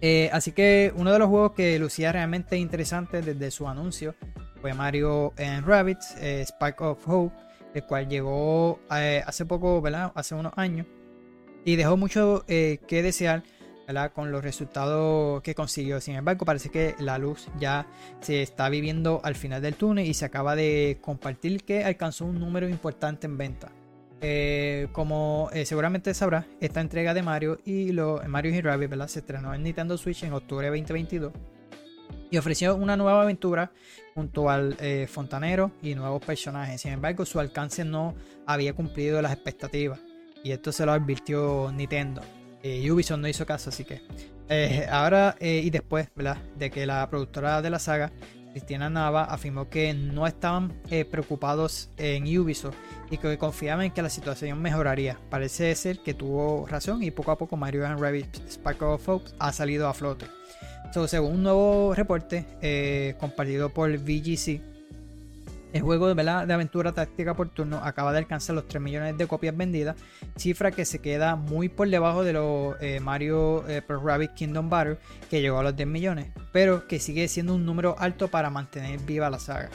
Eh, así que uno de los juegos que lucía realmente interesante desde su anuncio fue Mario and Rabbits, eh, Spark of Hope, el cual llegó eh, hace poco, ¿verdad? Hace unos años. Y dejó mucho eh, que desear, ¿verdad? Con los resultados que consiguió. Sin embargo, parece que la luz ya se está viviendo al final del túnel y se acaba de compartir que alcanzó un número importante en venta. Eh, como seguramente sabrás, esta entrega de Mario y lo, Mario y Rabbit ¿verdad? se estrenó en Nintendo Switch en octubre de 2022 y ofreció una nueva aventura junto al eh, fontanero y nuevos personajes. Sin embargo, su alcance no había cumplido las expectativas y esto se lo advirtió Nintendo. Eh, Ubisoft no hizo caso, así que eh, ahora y después de que la productora de la saga, Cristina Nava, afirmó que no estaban preocupados en Ubisoft y que confiaban en que la situación mejoraría. Parece ser que tuvo razón y poco a poco Mario and Rabbids Spark of Hope ha salido a flote. So, según un nuevo reporte eh, compartido por VGC, el juego ¿verdad? de aventura táctica por turno acaba de alcanzar los 3 millones de copias vendidas, cifra que se queda muy por debajo de los eh, Mario eh, Plus Rabbids Kingdom Battle, que llegó a los 10 millones, pero que sigue siendo un número alto para mantener viva la saga.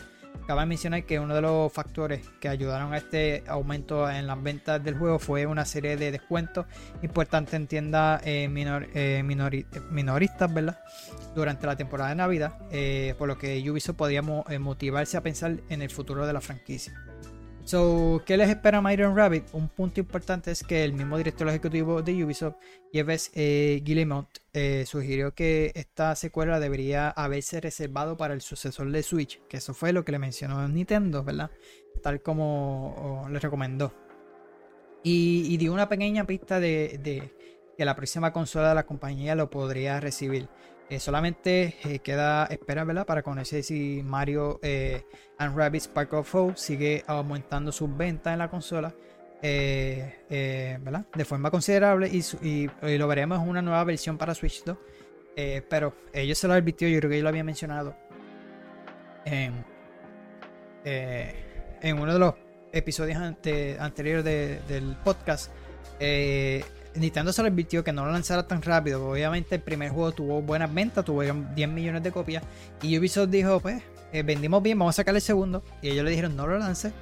Cabe mencionar que uno de los factores que ayudaron a este aumento en las ventas del juego fue una serie de descuentos importantes en tiendas eh, minor- eh, minori- minoristas ¿verdad? durante la temporada de Navidad, eh, por lo que Ubisoft podía mo- eh, motivarse a pensar en el futuro de la franquicia. So, ¿qué les espera a and Rabbit? Un punto importante es que el mismo director ejecutivo de Ubisoft, Yves eh, Guillemot, eh, sugirió que esta secuela debería haberse reservado para el sucesor de Switch, que eso fue lo que le mencionó Nintendo, ¿verdad? Tal como oh, le recomendó. Y, y dio una pequeña pista de, de que la próxima consola de la compañía lo podría recibir. Eh, solamente eh, queda esperar ¿verdad? para conocer si Mario eh, and Rabbids Spark of Hope sigue aumentando sus ventas en la consola eh, ¿verdad? de forma considerable y, lo veremos en una nueva versión para Switch 2. Eh, pero ellos se lo advirtió, yo creo que yo lo había mencionado en, uno de los episodios ante- anteriores de- del podcast. Nintendo se lo advirtió que no lo lanzara tan rápido. Obviamente el primer juego tuvo buenas ventas, tuvieron 10 millones de copias. Y Ubisoft dijo, pues, eh, vendimos bien, vamos a sacar el segundo. Y ellos le dijeron, no lo lance,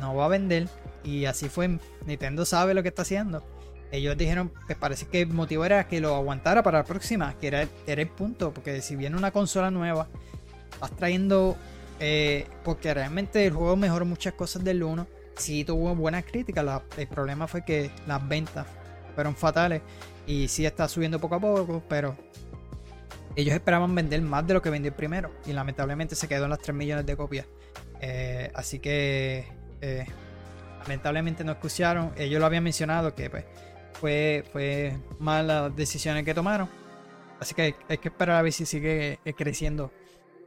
no va a vender. Y así fue, Nintendo sabe lo que está haciendo. Ellos dijeron, pues parece que el motivo era que lo aguantara para la próxima, que era, era el punto. Porque si viene una consola nueva, vas trayendo... eh, porque realmente el juego mejoró muchas cosas del 1. Sí tuvo buenas críticas, el problema fue que las ventas fueron fatales y sí está subiendo poco a poco, pero ellos esperaban vender más de lo que vendió el primero y lamentablemente se quedó en las 3 millones de copias. Eh, así que eh, lamentablemente no escucharon, ellos lo habían mencionado que pues, fue, fue malas decisiones que tomaron. Así que hay, que esperar a ver si sigue eh, creciendo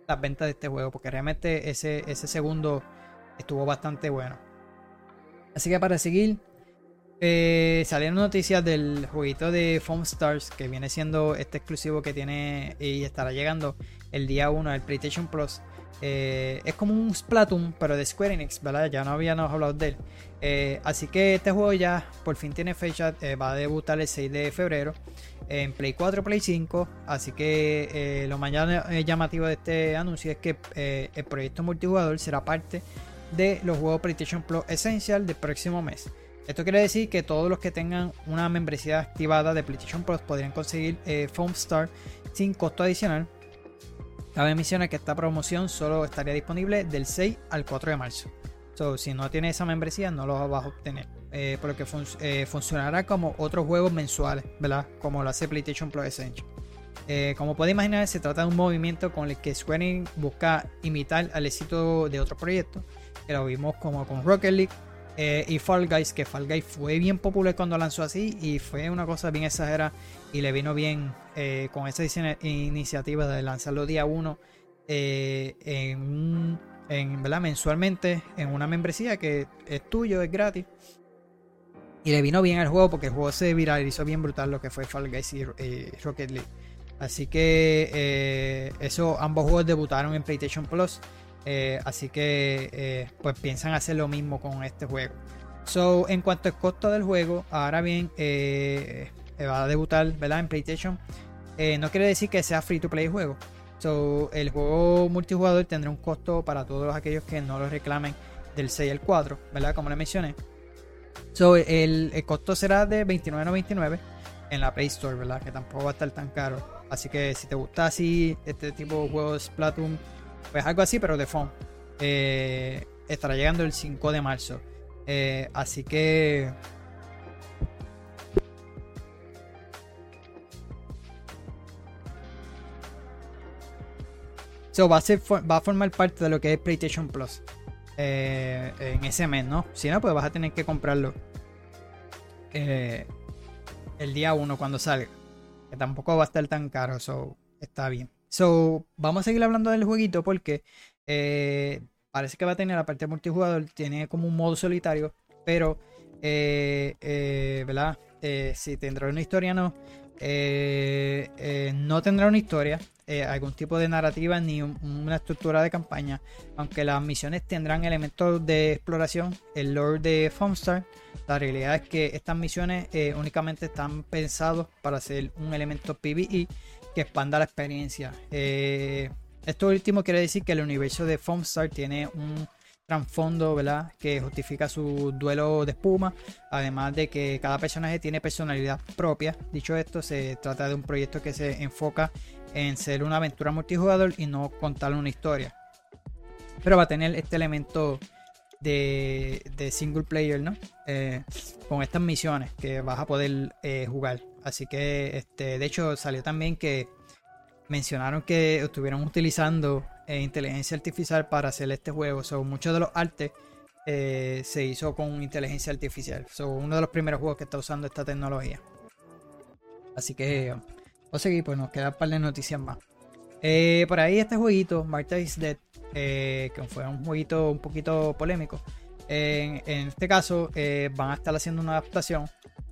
las ventas de este juego, porque realmente ese, ese segundo estuvo bastante bueno. Así que para seguir, eh, salieron noticias del jueguito de Foam Stars que viene siendo este exclusivo que tiene y estará llegando el día 1 del PlayStation Plus. Eh, es como un Splatoon, pero de Square Enix, ¿verdad? Ya no habíamos hablado de él. Eh, así que este juego ya por fin tiene fecha, eh, va a debutar el 6 de febrero en Play 4, Play 5. Así que lo más llama- llamativo de este anuncio es que el proyecto multijugador será parte de los juegos PlayStation Plus Essential del próximo mes. Esto quiere decir que todos los que tengan una membresía activada de PlayStation Plus podrían conseguir eh, Foam Star sin costo adicional. Cabe mencionar que esta promoción solo estaría disponible del 6 al 4 de marzo. So, si no tienes esa membresía, no lo vas a obtener. Eh, por lo que eh, funcionará como otros juegos mensuales, ¿verdad? Como lo hace PlayStation Plus Essential. Eh, como puede imaginar, se trata de un movimiento con el que Square busca imitar al éxito de otro proyecto, que lo vimos como con Rocket League eh, y Fall Guys, que Fall Guys fue bien popular cuando lanzó así y fue una cosa bien exagerada y le vino bien eh, con esa inicia- iniciativa de lanzarlo día 1 en, un- en, ¿verdad? mensualmente en una membresía que es tuyo, es gratis. Y le vino bien al juego porque el juego se viralizó bien brutal lo que fue Fall Guys y, Rocket League. Así que eh, eso, ambos juegos debutaron en PlayStation Plus. Eh, así que eh, pues piensan hacer lo mismo con este juego. So, en cuanto al costo del juego, ahora bien, eh, va a debutar ¿verdad? en PlayStation. Eh, no quiere decir que sea free to play el juego. So, el juego multijugador tendrá un costo para todos aquellos que no lo reclamen del 6 al 4, ¿verdad? Como le mencioné. So, el, el costo será de $29.99 en la Play Store, ¿verdad? Que tampoco va a estar tan caro. Así que si te gusta así este tipo de juegos Splatoon, pues algo así, pero de phone. eh, estará llegando el 5 de marzo. Eh, así que. So, va, a ser, va a formar parte de lo que es PlayStation Plus eh, en ese mes, ¿no? Si no, pues vas a tener que comprarlo el día 1 cuando salga. Que tampoco va a estar tan caro, so está bien. So, vamos a seguir hablando del jueguito porque eh, parece que va a tener la parte multijugador, tiene como un modo solitario, pero, eh, eh, ¿verdad? Si tendrá una historia no, no tendrá una historia, algún tipo de narrativa ni un- una estructura de campaña, aunque las misiones tendrán elementos de exploración, el lore de Foamstar. La realidad es que estas misiones únicamente están pensados para ser un elemento PvE que expanda la experiencia. Eh, esto último quiere decir que el universo de Foamstar tiene un trasfondo, ¿verdad? Que justifica su duelo de espuma, además de que cada personaje tiene personalidad propia. Dicho esto, se trata de un proyecto que se enfoca en ser una aventura multijugador y no contar una historia. Pero va a tener este elemento de, de single player, ¿no? Eh, con estas misiones que vas a poder eh, jugar. Así que, este, de hecho, salió también que mencionaron que estuvieron utilizando eh, inteligencia artificial para hacer este juego. So, muchos de los artes se hizo con inteligencia artificial. So, uno de los primeros juegos que está usando esta tecnología. Así que, a seguir, pues nos queda un par de noticias más. Eh, por ahí este jueguito, Marta is Dead, eh, que fue un jueguito un poquito polémico. En, en este caso eh, van a estar haciendo una adaptación.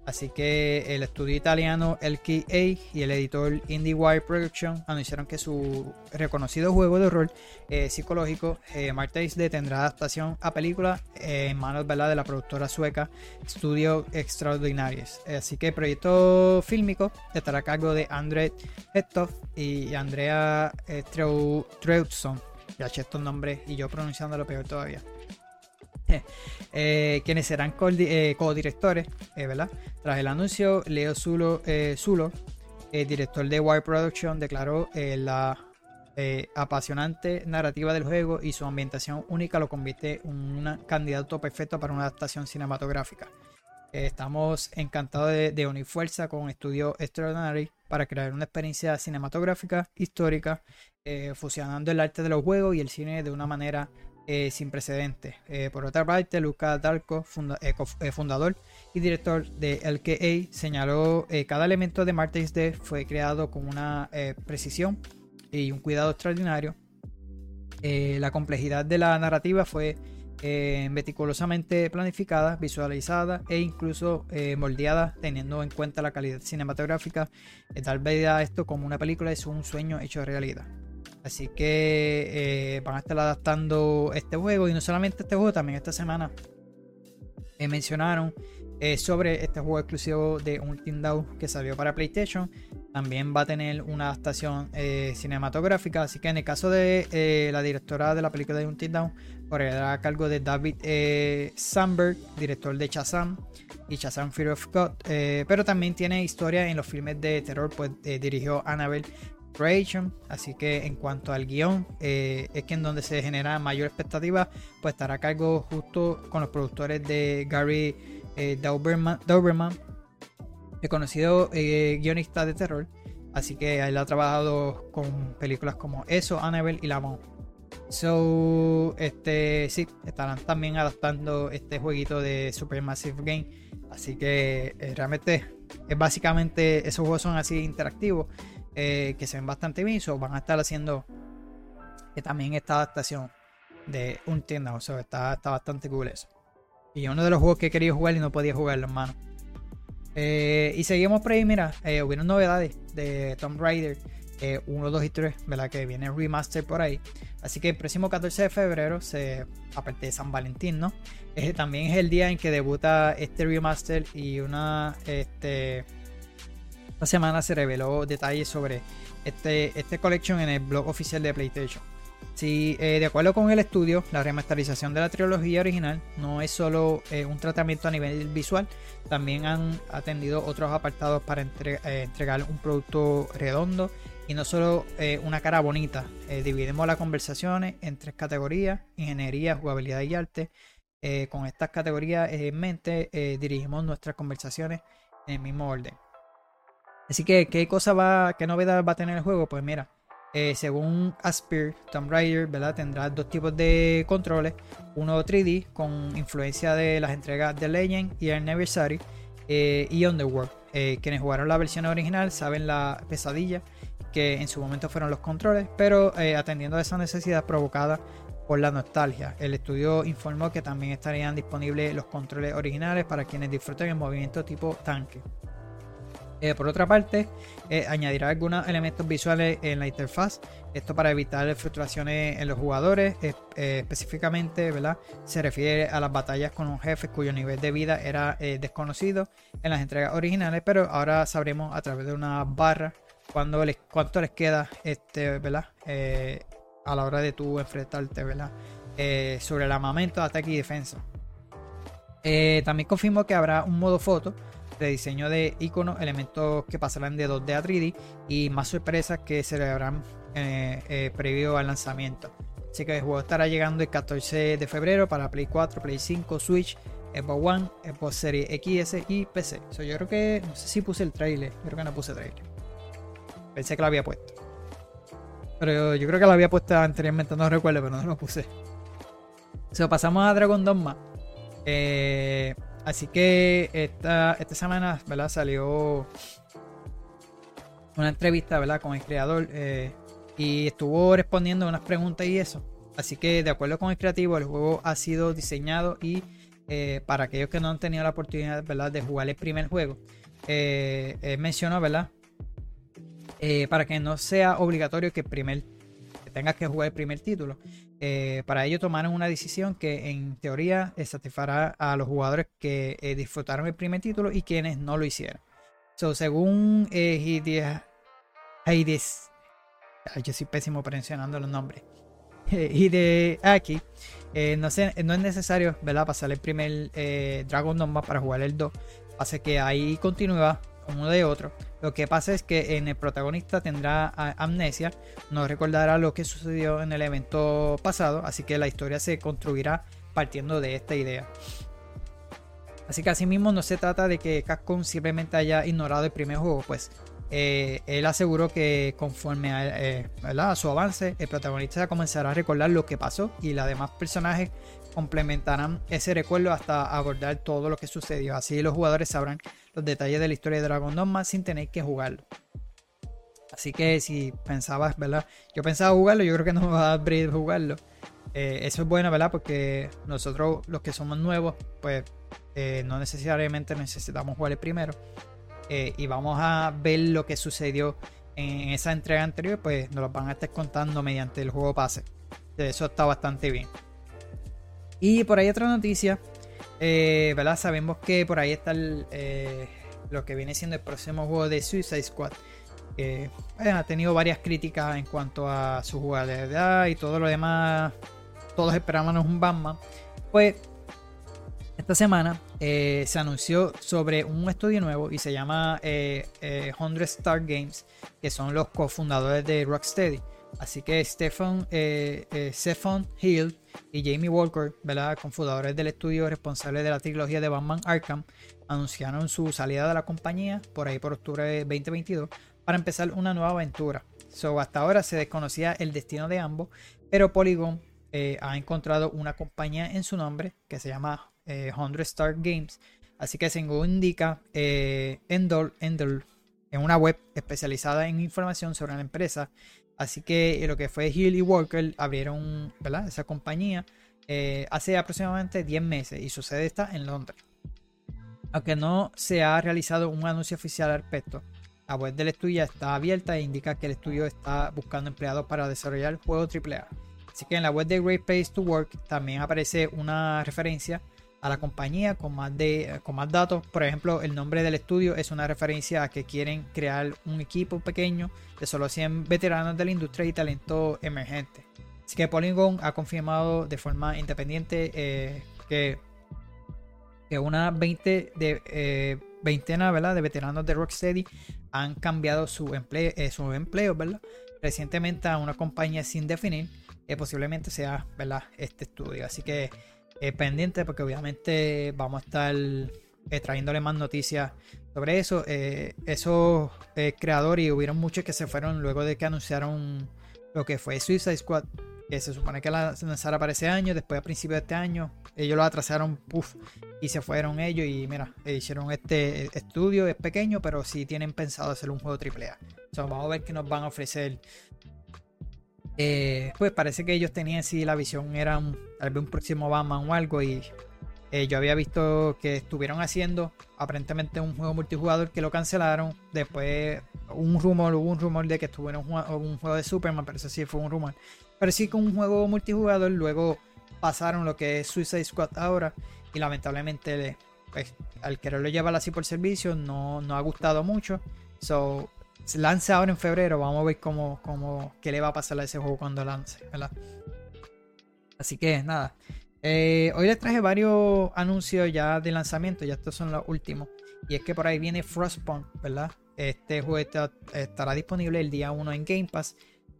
Así que el estudio italiano LKA y el editor IndieWire Production anunciaron que su reconocido juego de rol eh, psicológico, eh, Dead, tendrá adaptación a película eh, en manos de la productora sueca Studio Extraordinarios. Eh, así que el proyecto fílmico estará a cargo de André Hetov y Andrea Treu-. Ya eché estos nombres y yo pronunciándolo peor todavía. Eh, quienes serán eh, co-directores, eh, ¿verdad? Tras el anuncio, Leo Zulo, eh, Zulo, director de Wire Production, declaró la apasionante narrativa del juego y su ambientación única lo convierte en un candidato perfecto para una adaptación cinematográfica. Estamos encantados de, unir fuerza con Studio Extraordinary para crear una experiencia cinematográfica histórica, fusionando el arte de los juegos y el cine de una manera eh, sin precedentes. Eh, por otra parte, Luca Darko, funda- eh, fundador y director de LKA, señaló que cada elemento de Martyrs Dead fue creado con una precisión y un cuidado extraordinario. La complejidad de la narrativa fue meticulosamente planificada, visualizada e incluso moldeada teniendo en cuenta la calidad cinematográfica. Eh, vida a esto como una película es un sueño hecho realidad. Así que eh, van a estar adaptando este juego y no solamente este juego, también esta semana eh, mencionaron sobre este juego exclusivo de Until Dawn que salió para PlayStation. También va a tener una adaptación eh, cinematográfica. Así que en el caso de eh, la directora de la película de Until Dawn, correrá a cargo de David Sandberg, director de Shazam y Shazam Fear of God. pero también tiene historia en los filmes de terror, pues dirigió Annabelle Creation. Así que en cuanto al guion, eh, es que en donde se genera mayor expectativa, pues estará a cargo justo con los productores de Gary eh, Dauberman, Dauberman, reconocido eh, guionista de terror. Así que él ha trabajado con películas como eso, Annabelle y La Mon. So, este, sí, estarán también adaptando este jueguito de Supermassive Game. Así que eh, realmente es básicamente esos juegos son así interactivos eh, que se ven bastante bien. So, van a estar haciendo que también esta adaptación de un tienda. O sea, está, está bastante cool eso. Y uno de los juegos que querido jugar y no podía jugarlo, hermano. Eh, y seguimos por ahí, mira, eh, hubieron novedades de Tomb Raider 1, 2 y 3, ¿verdad? Que viene remaster por ahí. Así que el próximo 14 de febrero, se, aparte de San Valentín, ¿no? Eh, también es el día en que debuta este remaster y una, este, esta semana se reveló detalles sobre este, este collection en el blog oficial de PlayStation. Si, eh, de acuerdo con el estudio, la remasterización de la trilogía original no es solo eh, un tratamiento a nivel visual, también han atendido otros apartados para eh, entregar un producto redondo y no solo una cara bonita. Dividimos las conversaciones en tres categorías, ingeniería, jugabilidad y arte. Con estas categorías en mente, dirigimos nuestras conversaciones en el mismo orden. Así que, ¿qué cosa va, qué novedad va a tener el juego? Pues mira, eh, según Aspir, Tomb Raider, ¿verdad? Tendrá dos tipos de controles. Uno 3D con influencia de las entregas de Legend y Anniversary eh, y Underworld. Eh, quienes jugaron la versión original saben la pesadilla que en su momento fueron los controles, pero eh, atendiendo a esa necesidad provocada por la nostalgia. El estudio informó que también estarían disponibles los controles originales para quienes disfruten el movimiento tipo tanque. Eh, por otra parte, eh, añadirá algunos elementos visuales en la interfaz. Esto para evitar fluctuaciones en los jugadores. Eh, específicamente, ¿verdad? Se refiere a las batallas con un jefe cuyo nivel de vida era desconocido en las entregas originales, pero ahora sabremos a través de una barra cuánto les queda este, ¿verdad? A la hora de tú enfrentarte, ¿verdad? Sobre el armamento, ataque y defensa. También confirmo que habrá un modo foto de diseño de iconos, elementos que pasarán de 2D a 3D y más sorpresas que se celebrarán eh, eh, previo al lanzamiento. Así que el juego estará llegando el 14 de febrero para Play 4, Play 5, Switch, Xbox One, Xbox Series XS y PC. So, yo creo que, no sé si puse el trailer, creo que no puse trailer. Pensé que lo había puesto. Pero yo creo que lo había puesto anteriormente, no recuerdo, pero no lo puse. So, pasamos a Dragon Dogma. Eh, así que esta, esta semana ¿verdad? salió una entrevista ¿verdad? con el creador eh, y estuvo respondiendo unas preguntas y eso. Así que de acuerdo con el creativo, el juego ha sido diseñado y eh, para aquellos que no han tenido la oportunidad ¿verdad? de jugar el primer juego, eh, él mencionó, ¿verdad? Eh, para que no sea obligatorio que, el primer, que tengas que jugar el primer título. Eh, para ello tomaron una decisión que en teoría eh, satisfará a los jugadores que eh, disfrutaron el primer título y quienes no lo hicieron. So, según eh, Hide- Hades, ay, yo soy pésimo mencionando los nombres. Hideaki, eh, no, sé, no es necesario ¿verdad? pasar el primer eh, Dragon Dogma para jugar el 2. Pasa que ahí continúa uno de otro. Lo que pasa es que en el protagonista tendrá amnesia, no recordará lo que sucedió en el evento pasado, así que la historia se construirá partiendo de esta idea. Así que asimismo no se trata de que Capcom simplemente haya ignorado el primer juego, pues eh, él aseguró que conforme a, eh, a su avance, el protagonista comenzará a recordar lo que pasó y los demás personajes complementarán ese recuerdo hasta abordar todo lo que sucedió. Así los jugadores sabrán los detalles de la historia de Dragon Dogma sin tener que jugarlo. Así que si pensabas, ¿verdad? Yo pensaba jugarlo, yo creo que no va a dar break jugarlo. Eh, eso es bueno, ¿verdad? Porque nosotros, los que somos nuevos, pues eh, no necesariamente necesitamos jugar el primero. Eh, y vamos a ver lo que sucedió en esa entrega anterior, pues nos lo van a estar contando mediante el juego pase. Eso está bastante bien. Y por ahí otra noticia, eh, ¿verdad? Sabemos que por ahí está eh, lo que viene siendo el próximo juego de Suicide Squad. Que bueno, ha tenido varias críticas en cuanto a su jugabilidad y todo lo demás. Todos esperábamos un Batman. Pues esta semana eh, se anunció sobre un estudio nuevo y se llama eh, eh, 100 Star Games, que son los cofundadores de Rocksteady. Así que eh, eh, Stephen Hill y Jamie Walker, ¿verdad? cofundadores del estudio responsable de la trilogía de Batman Arkham, anunciaron su salida de la compañía por ahí por octubre de 2022 para empezar una nueva aventura. So, hasta ahora se desconocía el destino de ambos, pero Polygon eh, ha encontrado una compañía en su nombre que se llama eh, 100 Star Games. Así que según indica eh, Endor, en una web especializada en información sobre la empresa. Así que lo que fue Hill y Walker abrieron ¿verdad? esa compañía eh, hace aproximadamente 10 meses y su sede está en Londres. Aunque no se ha realizado un anuncio oficial al respecto, la web del estudio está abierta e indica que el estudio está buscando empleados para desarrollar juegos AAA. Así que en la web de Great Place to Work también aparece una referencia a la compañía con más, de, con más datos. Por ejemplo, el nombre del estudio es una referencia a que quieren crear un equipo pequeño de solo 100 veteranos de la industria y talento emergente. Así que Polygon ha confirmado de forma independiente eh, que, que una 20 de, eh, veintena ¿verdad? de veteranos de Rocksteady han cambiado su empleo, eh, ¿verdad? recientemente a una compañía sin definir. que posiblemente sea ¿verdad? este estudio. Así que eh, pendiente porque obviamente vamos a estar eh, trayéndole más noticias sobre eso. Eh, esos eh, creadores, y hubieron muchos que se fueron luego de que anunciaron lo que fue Suicide Squad, que se supone que la lanzara para ese año, después a principios de este año, ellos lo atrasaron, puff, y se fueron ellos y mira, eh, hicieron este estudio, es pequeño, pero sí tienen pensado hacer un juego AAA. So, vamos a ver qué nos van a ofrecer pues parece que ellos tenían sí la visión era un, tal vez un próximo Batman o algo y eh, yo había visto que estuvieron haciendo aparentemente un juego multijugador que lo cancelaron después un rumor hubo un rumor de que estuvieron un, juego de Superman pero eso sí fue un rumor pero sí con un juego multijugador luego pasaron lo que es Suicide Squad ahora y lamentablemente pues, al quererlo llevar así por servicio no, no ha gustado mucho so se lance ahora en febrero. Vamos a ver cómo, cómo, qué le va a pasar a ese juego cuando lance, ¿verdad? Así que nada. Eh, hoy les traje varios anuncios ya de lanzamiento. Ya estos son los últimos. Y es que por ahí viene Frostpunk, ¿verdad? Este juego estará disponible el día 1 en Game Pass.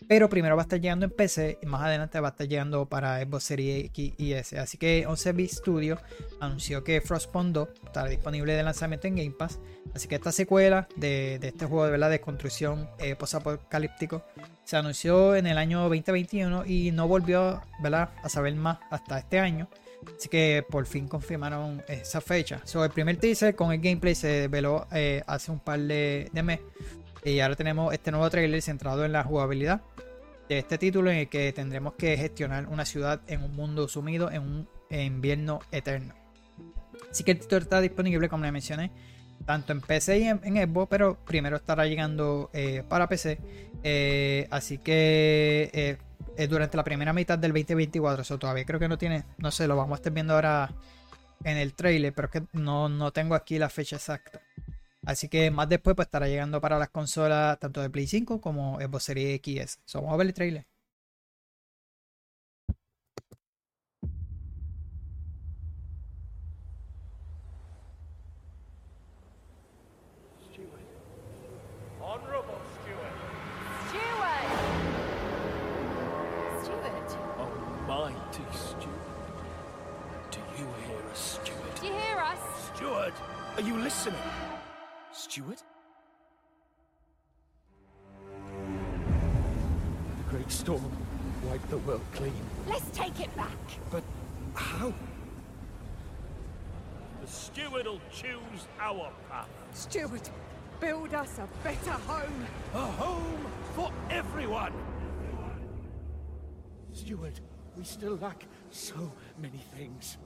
Pero primero va a estar llegando en PC y más adelante va a estar llegando para Xbox Series X y S. Así que 11-bit Studio anunció que Frostpunk 2 estará disponible de lanzamiento en Game Pass. Así que esta secuela de, este juego de, ¿verdad? de construcción eh, posapocalíptico se anunció en el año 2021 y no volvió a saber más hasta este año. Así que por fin confirmaron esa fecha. So, el primer teaser con el gameplay se desveló eh, hace un par de meses. Y ahora tenemos este nuevo trailer centrado en la jugabilidad de este título en el que tendremos que gestionar una ciudad en un mundo sumido en un invierno eterno. Así que el título está disponible, como les mencioné, tanto en PC y en, en Xbox, pero primero estará llegando eh, para PC. Eh, así que eh, durante la primera mitad del 2024. Eso todavía creo que no tiene, no sé, lo vamos a estar viendo ahora en el trailer, pero es que no, no tengo aquí la fecha exacta. Así que más después pues estará llegando para las consolas tanto de Play 5 como Xbox Series X. y S. So, vamos a ver el trailer. Steward? The great storm wiped the world clean. Let's take it back. But how? The steward'll choose our path. Steward, build us a better home. A home for everyone! Steward, we still lack so many things.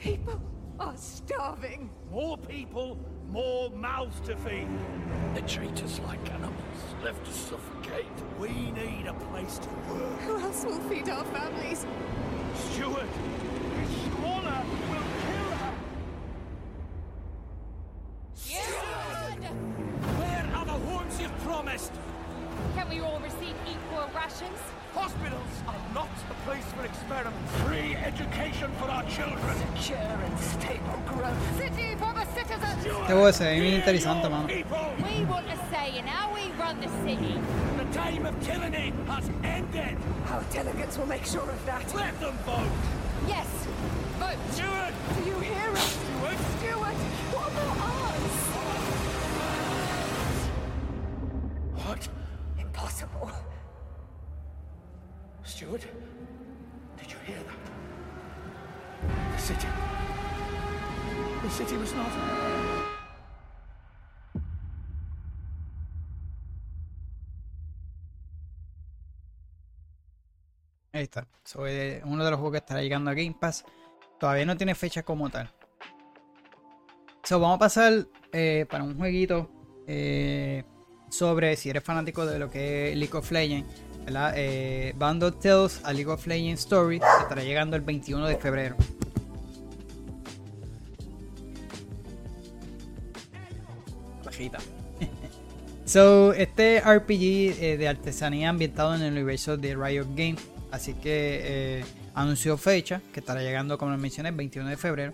People are starving. More people, more mouths to feed. They treat us like animals, left to suffocate. We need a place to work. Who else will feed our families? Steward, è interessante, ma... We want say we run the city. Hmm. The time of has ended. Our delegates will make sure of that. Let them vote. Yes, vote. Do you hear us? What? What? Impossible. Stuart, did you hear that? The city. The city was not... Ahí está. So, eh, uno de los juegos que estará llegando a Game Pass. Todavía no tiene fecha como tal. So, vamos a pasar eh, para un jueguito eh, sobre si eres fanático de lo que es League of Legends. ¿verdad? Eh, Band of Tales a League of Legends Story estará llegando el 21 de febrero. Bajita. So, este RPG de artesanía ambientado en el universo de Riot Games. Así que eh, anunció fecha, que estará llegando, como les mencioné, el 21 de febrero.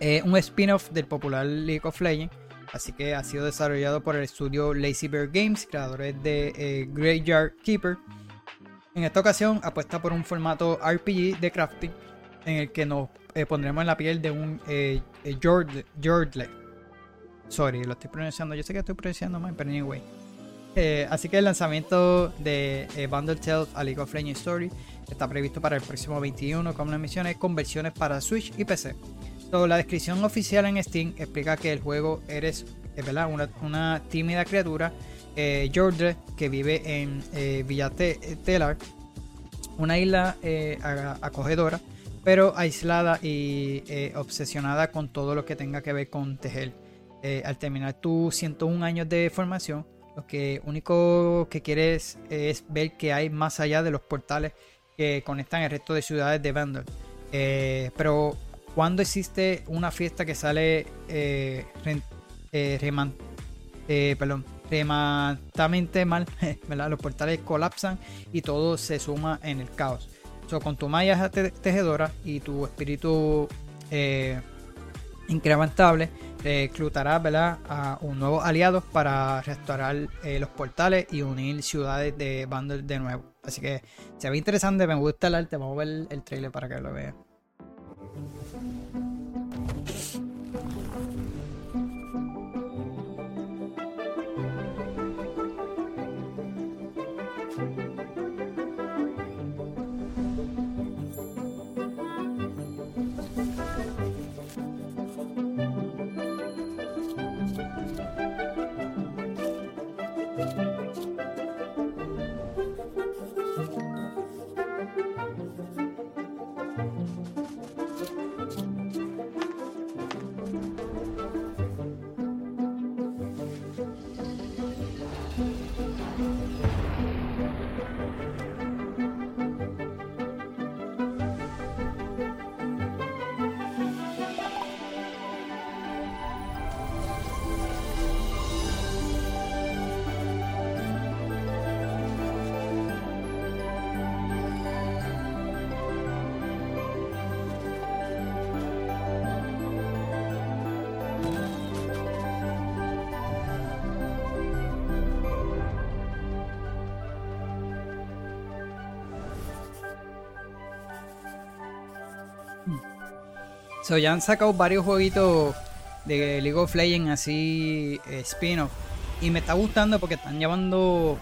Eh, un spin-off del popular League of Legends. Así que ha sido desarrollado por el estudio Lazy Bear Games, creadores de eh, Graveyard Keeper. En esta ocasión apuesta por un formato RPG de crafting en el que nos pondremos en la piel de un Jord- Jordle. Sorry, lo estoy pronunciando. Yo sé que estoy pronunciando mal, pero anyway. Eh, así que el lanzamiento de eh, Bundle Tales a League of Legends Story está previsto para el próximo 21, como les mencioné, con versiones para Switch y PC. So, la descripción oficial en Steam explica que el juego eres ¿verdad? Una, una tímida criatura, eh, Jordre, que vive en eh, Villa Te- Telar, una isla eh, acogedora, pero aislada y obsesionada con todo lo que tenga que ver con tejer. Al terminar tus 101 años de formación, lo que único que quieres es ver que hay más allá de los portales que conectan el resto de ciudades de Vandal. Eh, pero cuando existe una fiesta que sale eh, eh, reman- eh, perdón, rematamente mal, los portales colapsan y todo se suma en el caos. So, con tu malla te- tejedora y tu espíritu incrementable, reclutarás ¿verdad? a un nuevo aliado para restaurar eh, los portales y unir ciudades de Bundle de nuevo. Así que se ve interesante, me gusta el arte. Vamos a ver el trailer para que lo vean. So, ya han sacado varios jueguitos de League of Legends así eh, spin-off. Y me está gustando porque están llevando.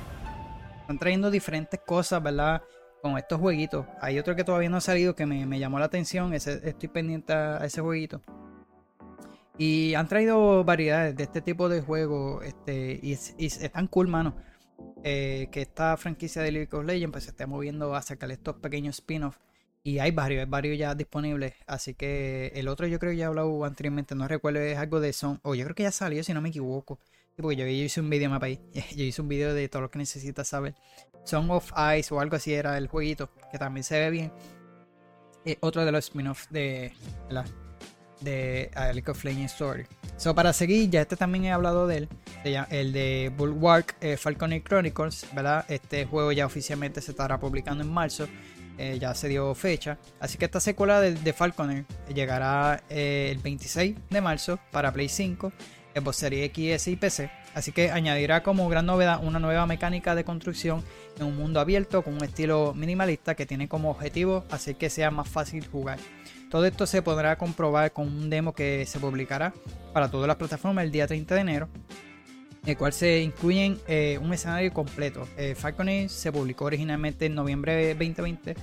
Están trayendo diferentes cosas, ¿verdad? Con estos jueguitos. Hay otro que todavía no ha salido que me, llamó la atención. Ese, estoy pendiente a ese jueguito. Y han traído variedades de este tipo de juegos. Este, y, y están cool, mano. Eh, que esta franquicia de League of Legends pues, se esté moviendo a sacar estos pequeños spin-offs. Y hay varios, hay varios ya disponibles. Así que el otro yo creo que ya he hablado anteriormente. No recuerdo, es algo de Son. O yo creo que ya salió, si no me equivoco. Sí, porque yo, yo hice un video mapa ahí. Yo hice un video de todo lo que necesitas saber. Song of Ice o algo así era el jueguito. Que también se ve bien. Eh, otro de los spin-offs de la de of Legends Story. So, para seguir, ya este también he hablado de él. El de Bulwark eh, Chronicles, ¿verdad? Este juego ya oficialmente se estará publicando en marzo. Eh, ya se dio fecha. Así que esta secuela de, Falconer llegará eh, el 26 de marzo para Play 5, Xbox Series X y PC. Así que añadirá como gran novedad una nueva mecánica de construcción en un mundo abierto con un estilo minimalista que tiene como objetivo hacer que sea más fácil jugar. Todo esto se podrá comprobar con un demo que se publicará para todas las plataformas el día 30 de enero. El cual se incluyen eh, un escenario completo. Eh, Falcon Age se publicó originalmente en noviembre de 2020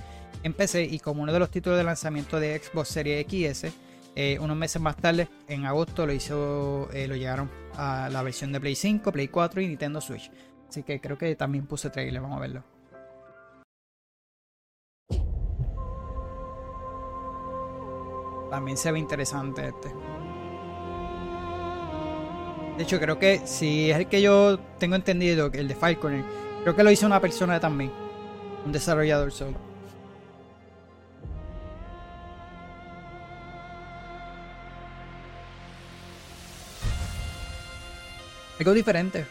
en PC y como uno de los títulos de lanzamiento de Xbox Series XS, eh, unos meses más tarde, en agosto, lo hizo, eh, lo llegaron a la versión de Play 5, Play 4 y Nintendo Switch. Así que creo que también puse trailer, vamos a verlo. También se ve interesante este. De hecho, creo que si es el que yo tengo entendido, el de Falconer, creo que lo hizo una persona también. Un desarrollador solo. Algo diferente.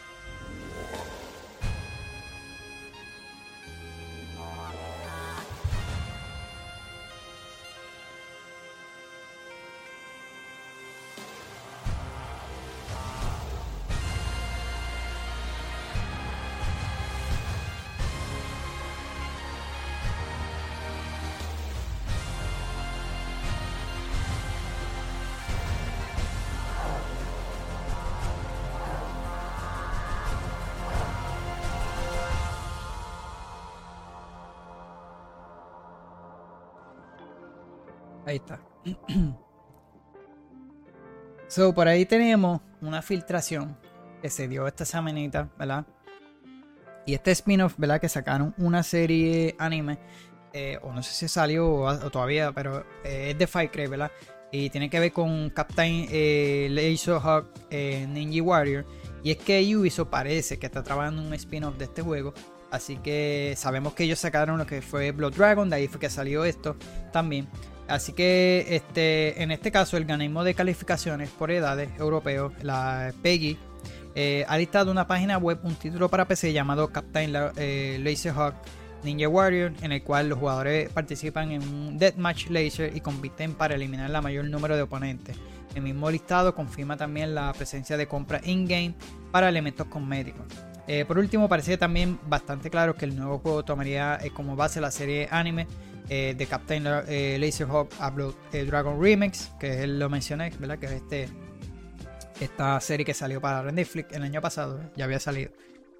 Está. so, por ahí tenemos una filtración que se dio esta semanita, ¿verdad? Y este spin-off, ¿verdad? Que sacaron una serie anime, eh, o no sé si salió o, todavía, pero eh, es de Cray, ¿verdad? Y tiene que ver con Captain eh, Laserhawk eh, Ninja Warrior. Y es que Ubisoft parece que está trabajando un spin-off de este juego. Así que sabemos que ellos sacaron lo que fue Blood Dragon, de ahí fue que salió esto también. Así que este, en este caso el organismo de calificaciones por edades europeo, la PEGI, eh, ha listado una página web, un título para PC llamado Captain eh, Laserhawk Ninja Warrior, en el cual los jugadores participan en un Deathmatch Laser y compiten para eliminar la mayor número de oponentes. El mismo listado confirma también la presencia de compra in-game para elementos cosméticos. Eh, por último, parece también bastante claro que el nuevo juego tomaría como base la serie anime eh, de Captain eh, Laserhawk Upload eh, Dragon Remix, que lo mencioné, ¿verdad? Que es este, esta serie que salió para Netflix el año pasado, ya había salido.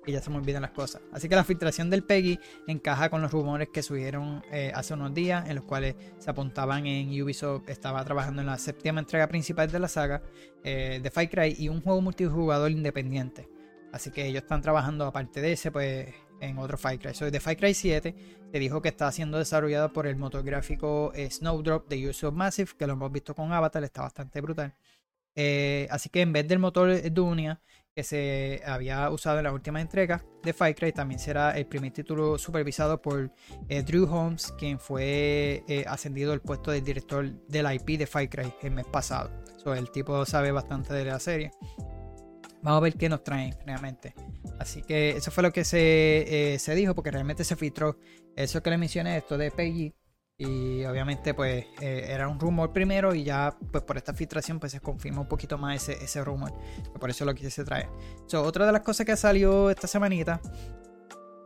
Y ya se me olvidan las cosas. Así que la filtración del Peggy encaja con los rumores que subieron eh, hace unos días, en los cuales se apuntaban en Ubisoft estaba trabajando en la séptima entrega principal de la saga eh, de Fight Cry y un juego multijugador independiente. Así que ellos están trabajando aparte de ese, pues en otro Fight Cry. De Fight Cry 7 se dijo que está siendo desarrollado por el motor gráfico eh, Snowdrop de Ubisoft Massive, que lo hemos visto con Avatar, está bastante brutal. Eh, así que en vez del motor Dunia que se había usado en la última entrega de Fight Cry, también será el primer título supervisado por eh, Drew Holmes, quien fue ascendido al puesto de director del IP de Fight Cry el mes pasado. So, el tipo sabe bastante de la serie. Vamos a ver qué nos traen realmente. Así que eso fue lo que se, eh, se dijo, porque realmente se filtró eso que le mencioné, esto de Peggy. Y obviamente pues eh, era un rumor primero y ya pues por esta filtración pues se confirma un poquito más ese, ese rumor. Por eso lo quise traer. Otra de las cosas que salió esta semanita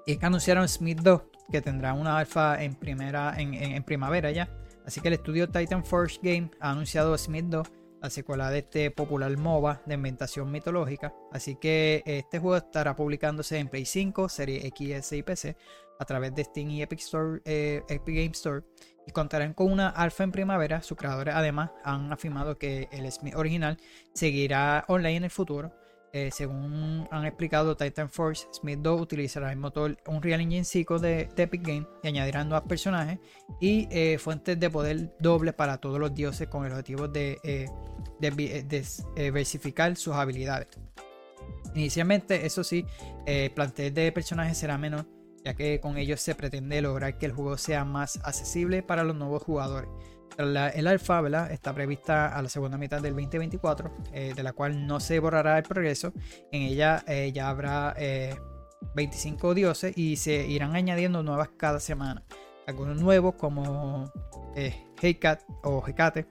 es que anunciaron Smith 2 que tendrá una alfa en, primera, en, en- en primavera ya. Así que el estudio Titan Forge Game ha anunciado Smith 2 la secuela de este popular MOBA de inventación mitológica. Así que este juego estará publicándose en Play 5, Serie XS y PC a través de Steam y Epic, Store, eh, Epic Game Store y contarán con una alfa en primavera. Sus creadores además han afirmado que el Smith original seguirá online en el futuro. Eh, según han explicado Titan Force, Smith 2 utilizará el motor Unreal Engine 5 de, Epic Game y añadirán nuevos personajes y eh, fuentes de poder doble para todos los dioses con el objetivo de, eh, eh, diversificar sus habilidades. Inicialmente, eso sí, el plantel de personajes será menor, ya que con ellos se pretende lograr que el juego sea más accesible para los nuevos jugadores. El alfa ¿verdad? está prevista a la segunda mitad del 2024, eh, de la cual no se borrará el progreso. En ella eh, ya habrá eh, 25 dioses y se irán añadiendo nuevas cada semana. Algunos nuevos como eh, Heycat o Hecate,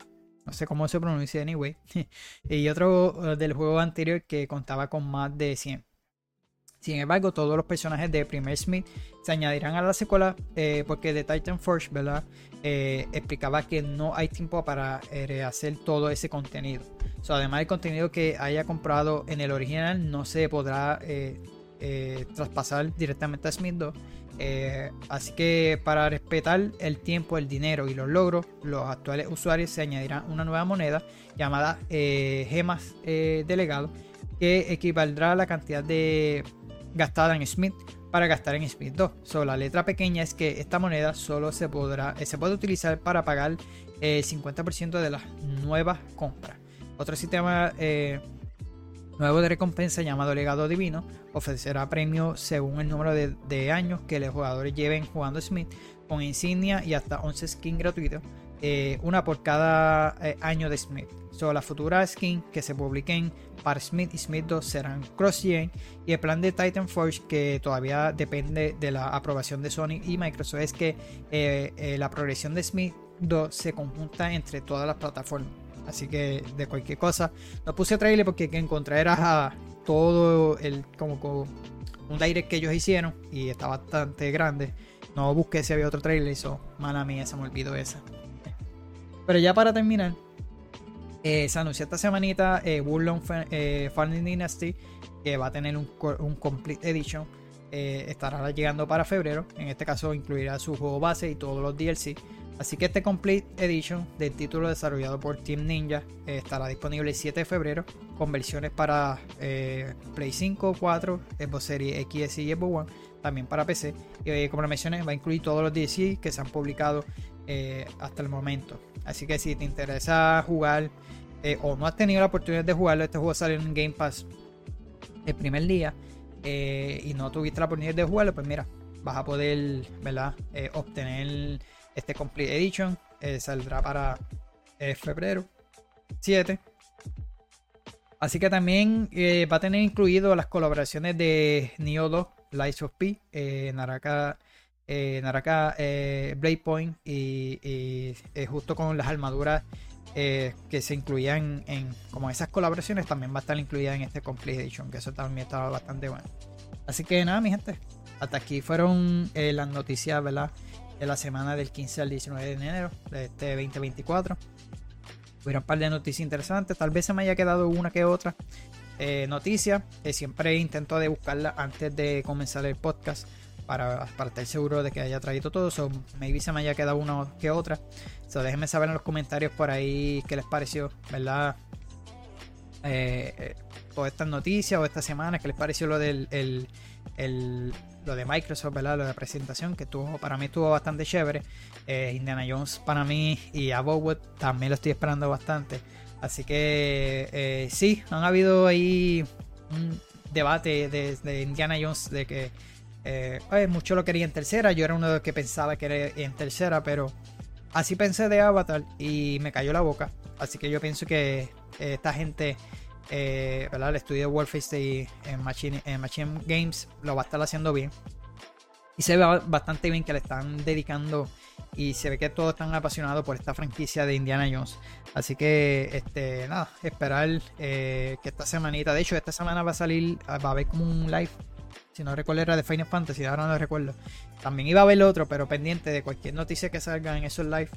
no sé cómo se pronuncia anyway, y otro eh, del juego anterior que contaba con más de 100. Sin embargo, todos los personajes de primer Smith se añadirán a la secuela eh, porque The Titan Forge, ¿verdad? Eh, explicaba que no hay tiempo para eh, hacer todo ese contenido. Además del contenido que haya comprado en el original, no se podrá traspasar directamente a Smith 2. Eh, así que para respetar el tiempo, el dinero y los logros, los actuales usuarios se añadirán una nueva moneda llamada eh, gemas eh, de legado que equivaldrá a la cantidad de gastada en Smith para gastar en Smith 2. So, la letra pequeña es que esta moneda solo se podrá eh, se puede utilizar para pagar el 50% de las nuevas compras. Otro sistema eh, nuevo de recompensa llamado Legado Divino ofrecerá premios según el número de, años que los jugadores lleven jugando Smith con insignia y hasta 11 skins gratuitos, eh, una por cada eh, año de Smith. So, las futuras skins que se publiquen para Smith y Smith 2 serán cross-gen y el plan de Titan Forge que todavía depende de la aprobación de Sony y Microsoft es que eh, eh, la progresión de Smith 2 se conjunta entre todas las plataformas. Así que de cualquier cosa, no puse trailer porque que encontré era todo el como, como un direct que ellos hicieron y está bastante grande. No busqué si había otro trailer, eso mala mía, se me olvidó esa. Pero ya para terminar, eh, se anunció esta semanita eh, Wulong eh, Dynasty que va a tener un, co- un Complete Edition. eh, estará llegando para febrero. En este caso incluirá su juego base y todos los DLC. Así que este Complete Edition del título desarrollado por Team Ninja estará disponible el 7 de febrero con versiones para Play 5, 4, Xbox Series X y Xbox One, también para PC. Y como lo mencioné, va a incluir todos los DLC que se han publicado hasta el momento. Así que si te interesa jugar eh, o no has tenido la oportunidad de jugarlo, este juego sale en Game Pass el primer día eh, y no tuviste la oportunidad de jugarlo, pues mira, vas a poder, ¿verdad? Eh, obtener este Complete Edition. saldrá para febrero 7. Así que también va a tener incluido las colaboraciones de Nioh 2, Lies of P, Naraka, eh, Naraka Blade Point y, justo con las armaduras eh, que se incluían en como esas colaboraciones también va a estar incluida en este Complete Edition, que eso también estaba bastante bueno. Así que nada, mi gente, hasta aquí fueron eh, las noticias, ¿verdad? De la semana del 15 al 19 de enero de este 2024. Hubieron un par de noticias interesantes, tal vez se me haya quedado una que otra eh, noticia. que siempre intento de buscarla antes de comenzar el podcast para, para estar seguro de que haya traído todo. So, maybe se me haya quedado una que otra. So, déjenme saber en los comentarios por ahí qué les pareció, ¿verdad? Eh, eh, todas estas noticias o esta semana, qué les pareció lo del el, lo de Microsoft, ¿verdad? Lo de la presentación, que tuvo, para mí estuvo bastante chévere. Eh, Indiana Jones para mí y a Bowwood también lo estoy esperando bastante. Así que eh, sí, han habido ahí un debate de, de Indiana Jones de que eh, mucho lo quería en tercera. Yo era uno de los que pensaba que era en tercera, pero así pensé de Avatar y me cayó la boca. Así que yo pienso que eh, esta gente, eh, ¿verdad? El estudio de Wolfenstein y en Machine, en Machine Games lo va a estar haciendo bien. Y se ve ba- bastante bien que le están dedicando y se ve que todos están apasionados por esta franquicia de Indiana Jones. Así que, este, nada, esperar eh, que esta semanita, de hecho, esta semana va a salir, va a haber como un live. Si no recuerdo era de Final Fantasy, ahora no recuerdo. También iba a haber otro, pero pendiente de cualquier noticia que salga en esos live.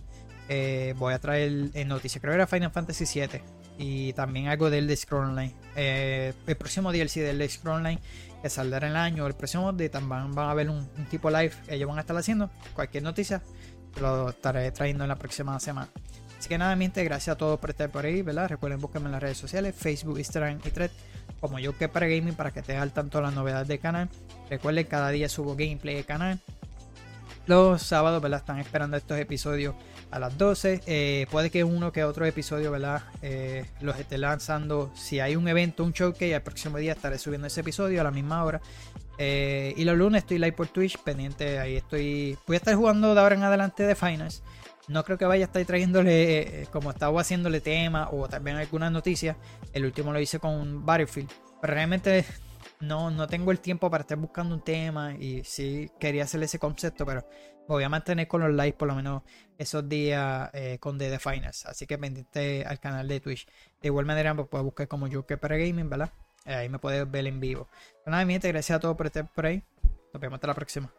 eh, voy a traer en noticias, creo que era Final Fantasy 7 y también algo del The Scroll Online. Eh, el próximo DLC del The Scroll Online que saldrá en el año, el próximo de también van a ver un, tipo live que ellos van a estar haciendo. Cualquier noticia lo estaré trayendo en la próxima semana. Así que nada, mi gente, gracias a todos por estar por ahí, ¿verdad? Recuerden buscarme en las redes sociales, Facebook, Instagram y Thread, como yo que para gaming, para que te al tanto de las novedades del canal. Recuerden, cada día subo gameplay del canal. Los sábados, ¿verdad? Están esperando estos episodios a las 12. Eh, puede que uno que otro episodio, ¿verdad? Eh, los esté lanzando. Si hay un evento, un showcase, el próximo día estaré subiendo ese episodio a la misma hora. Eh, y los lunes estoy live por Twitch, pendiente. Ahí estoy. Voy a estar jugando de ahora en adelante de Finance. No creo que vaya a estar trayéndole, eh, como estaba haciéndole tema o también algunas noticias. El último lo hice con Battlefield. Pero realmente no, no tengo el tiempo para estar buscando un tema y sí quería hacer ese concepto, pero me voy a mantener con los likes por lo menos esos días eh, con The Finals. Así que pendiente al canal de Twitch. De igual manera, pues puedes buscar como Joker para Gaming, ¿verdad? Eh, ahí me puedes ver en vivo. Pues nada, mi gente, gracias a todos por estar por ahí. Nos vemos hasta la próxima.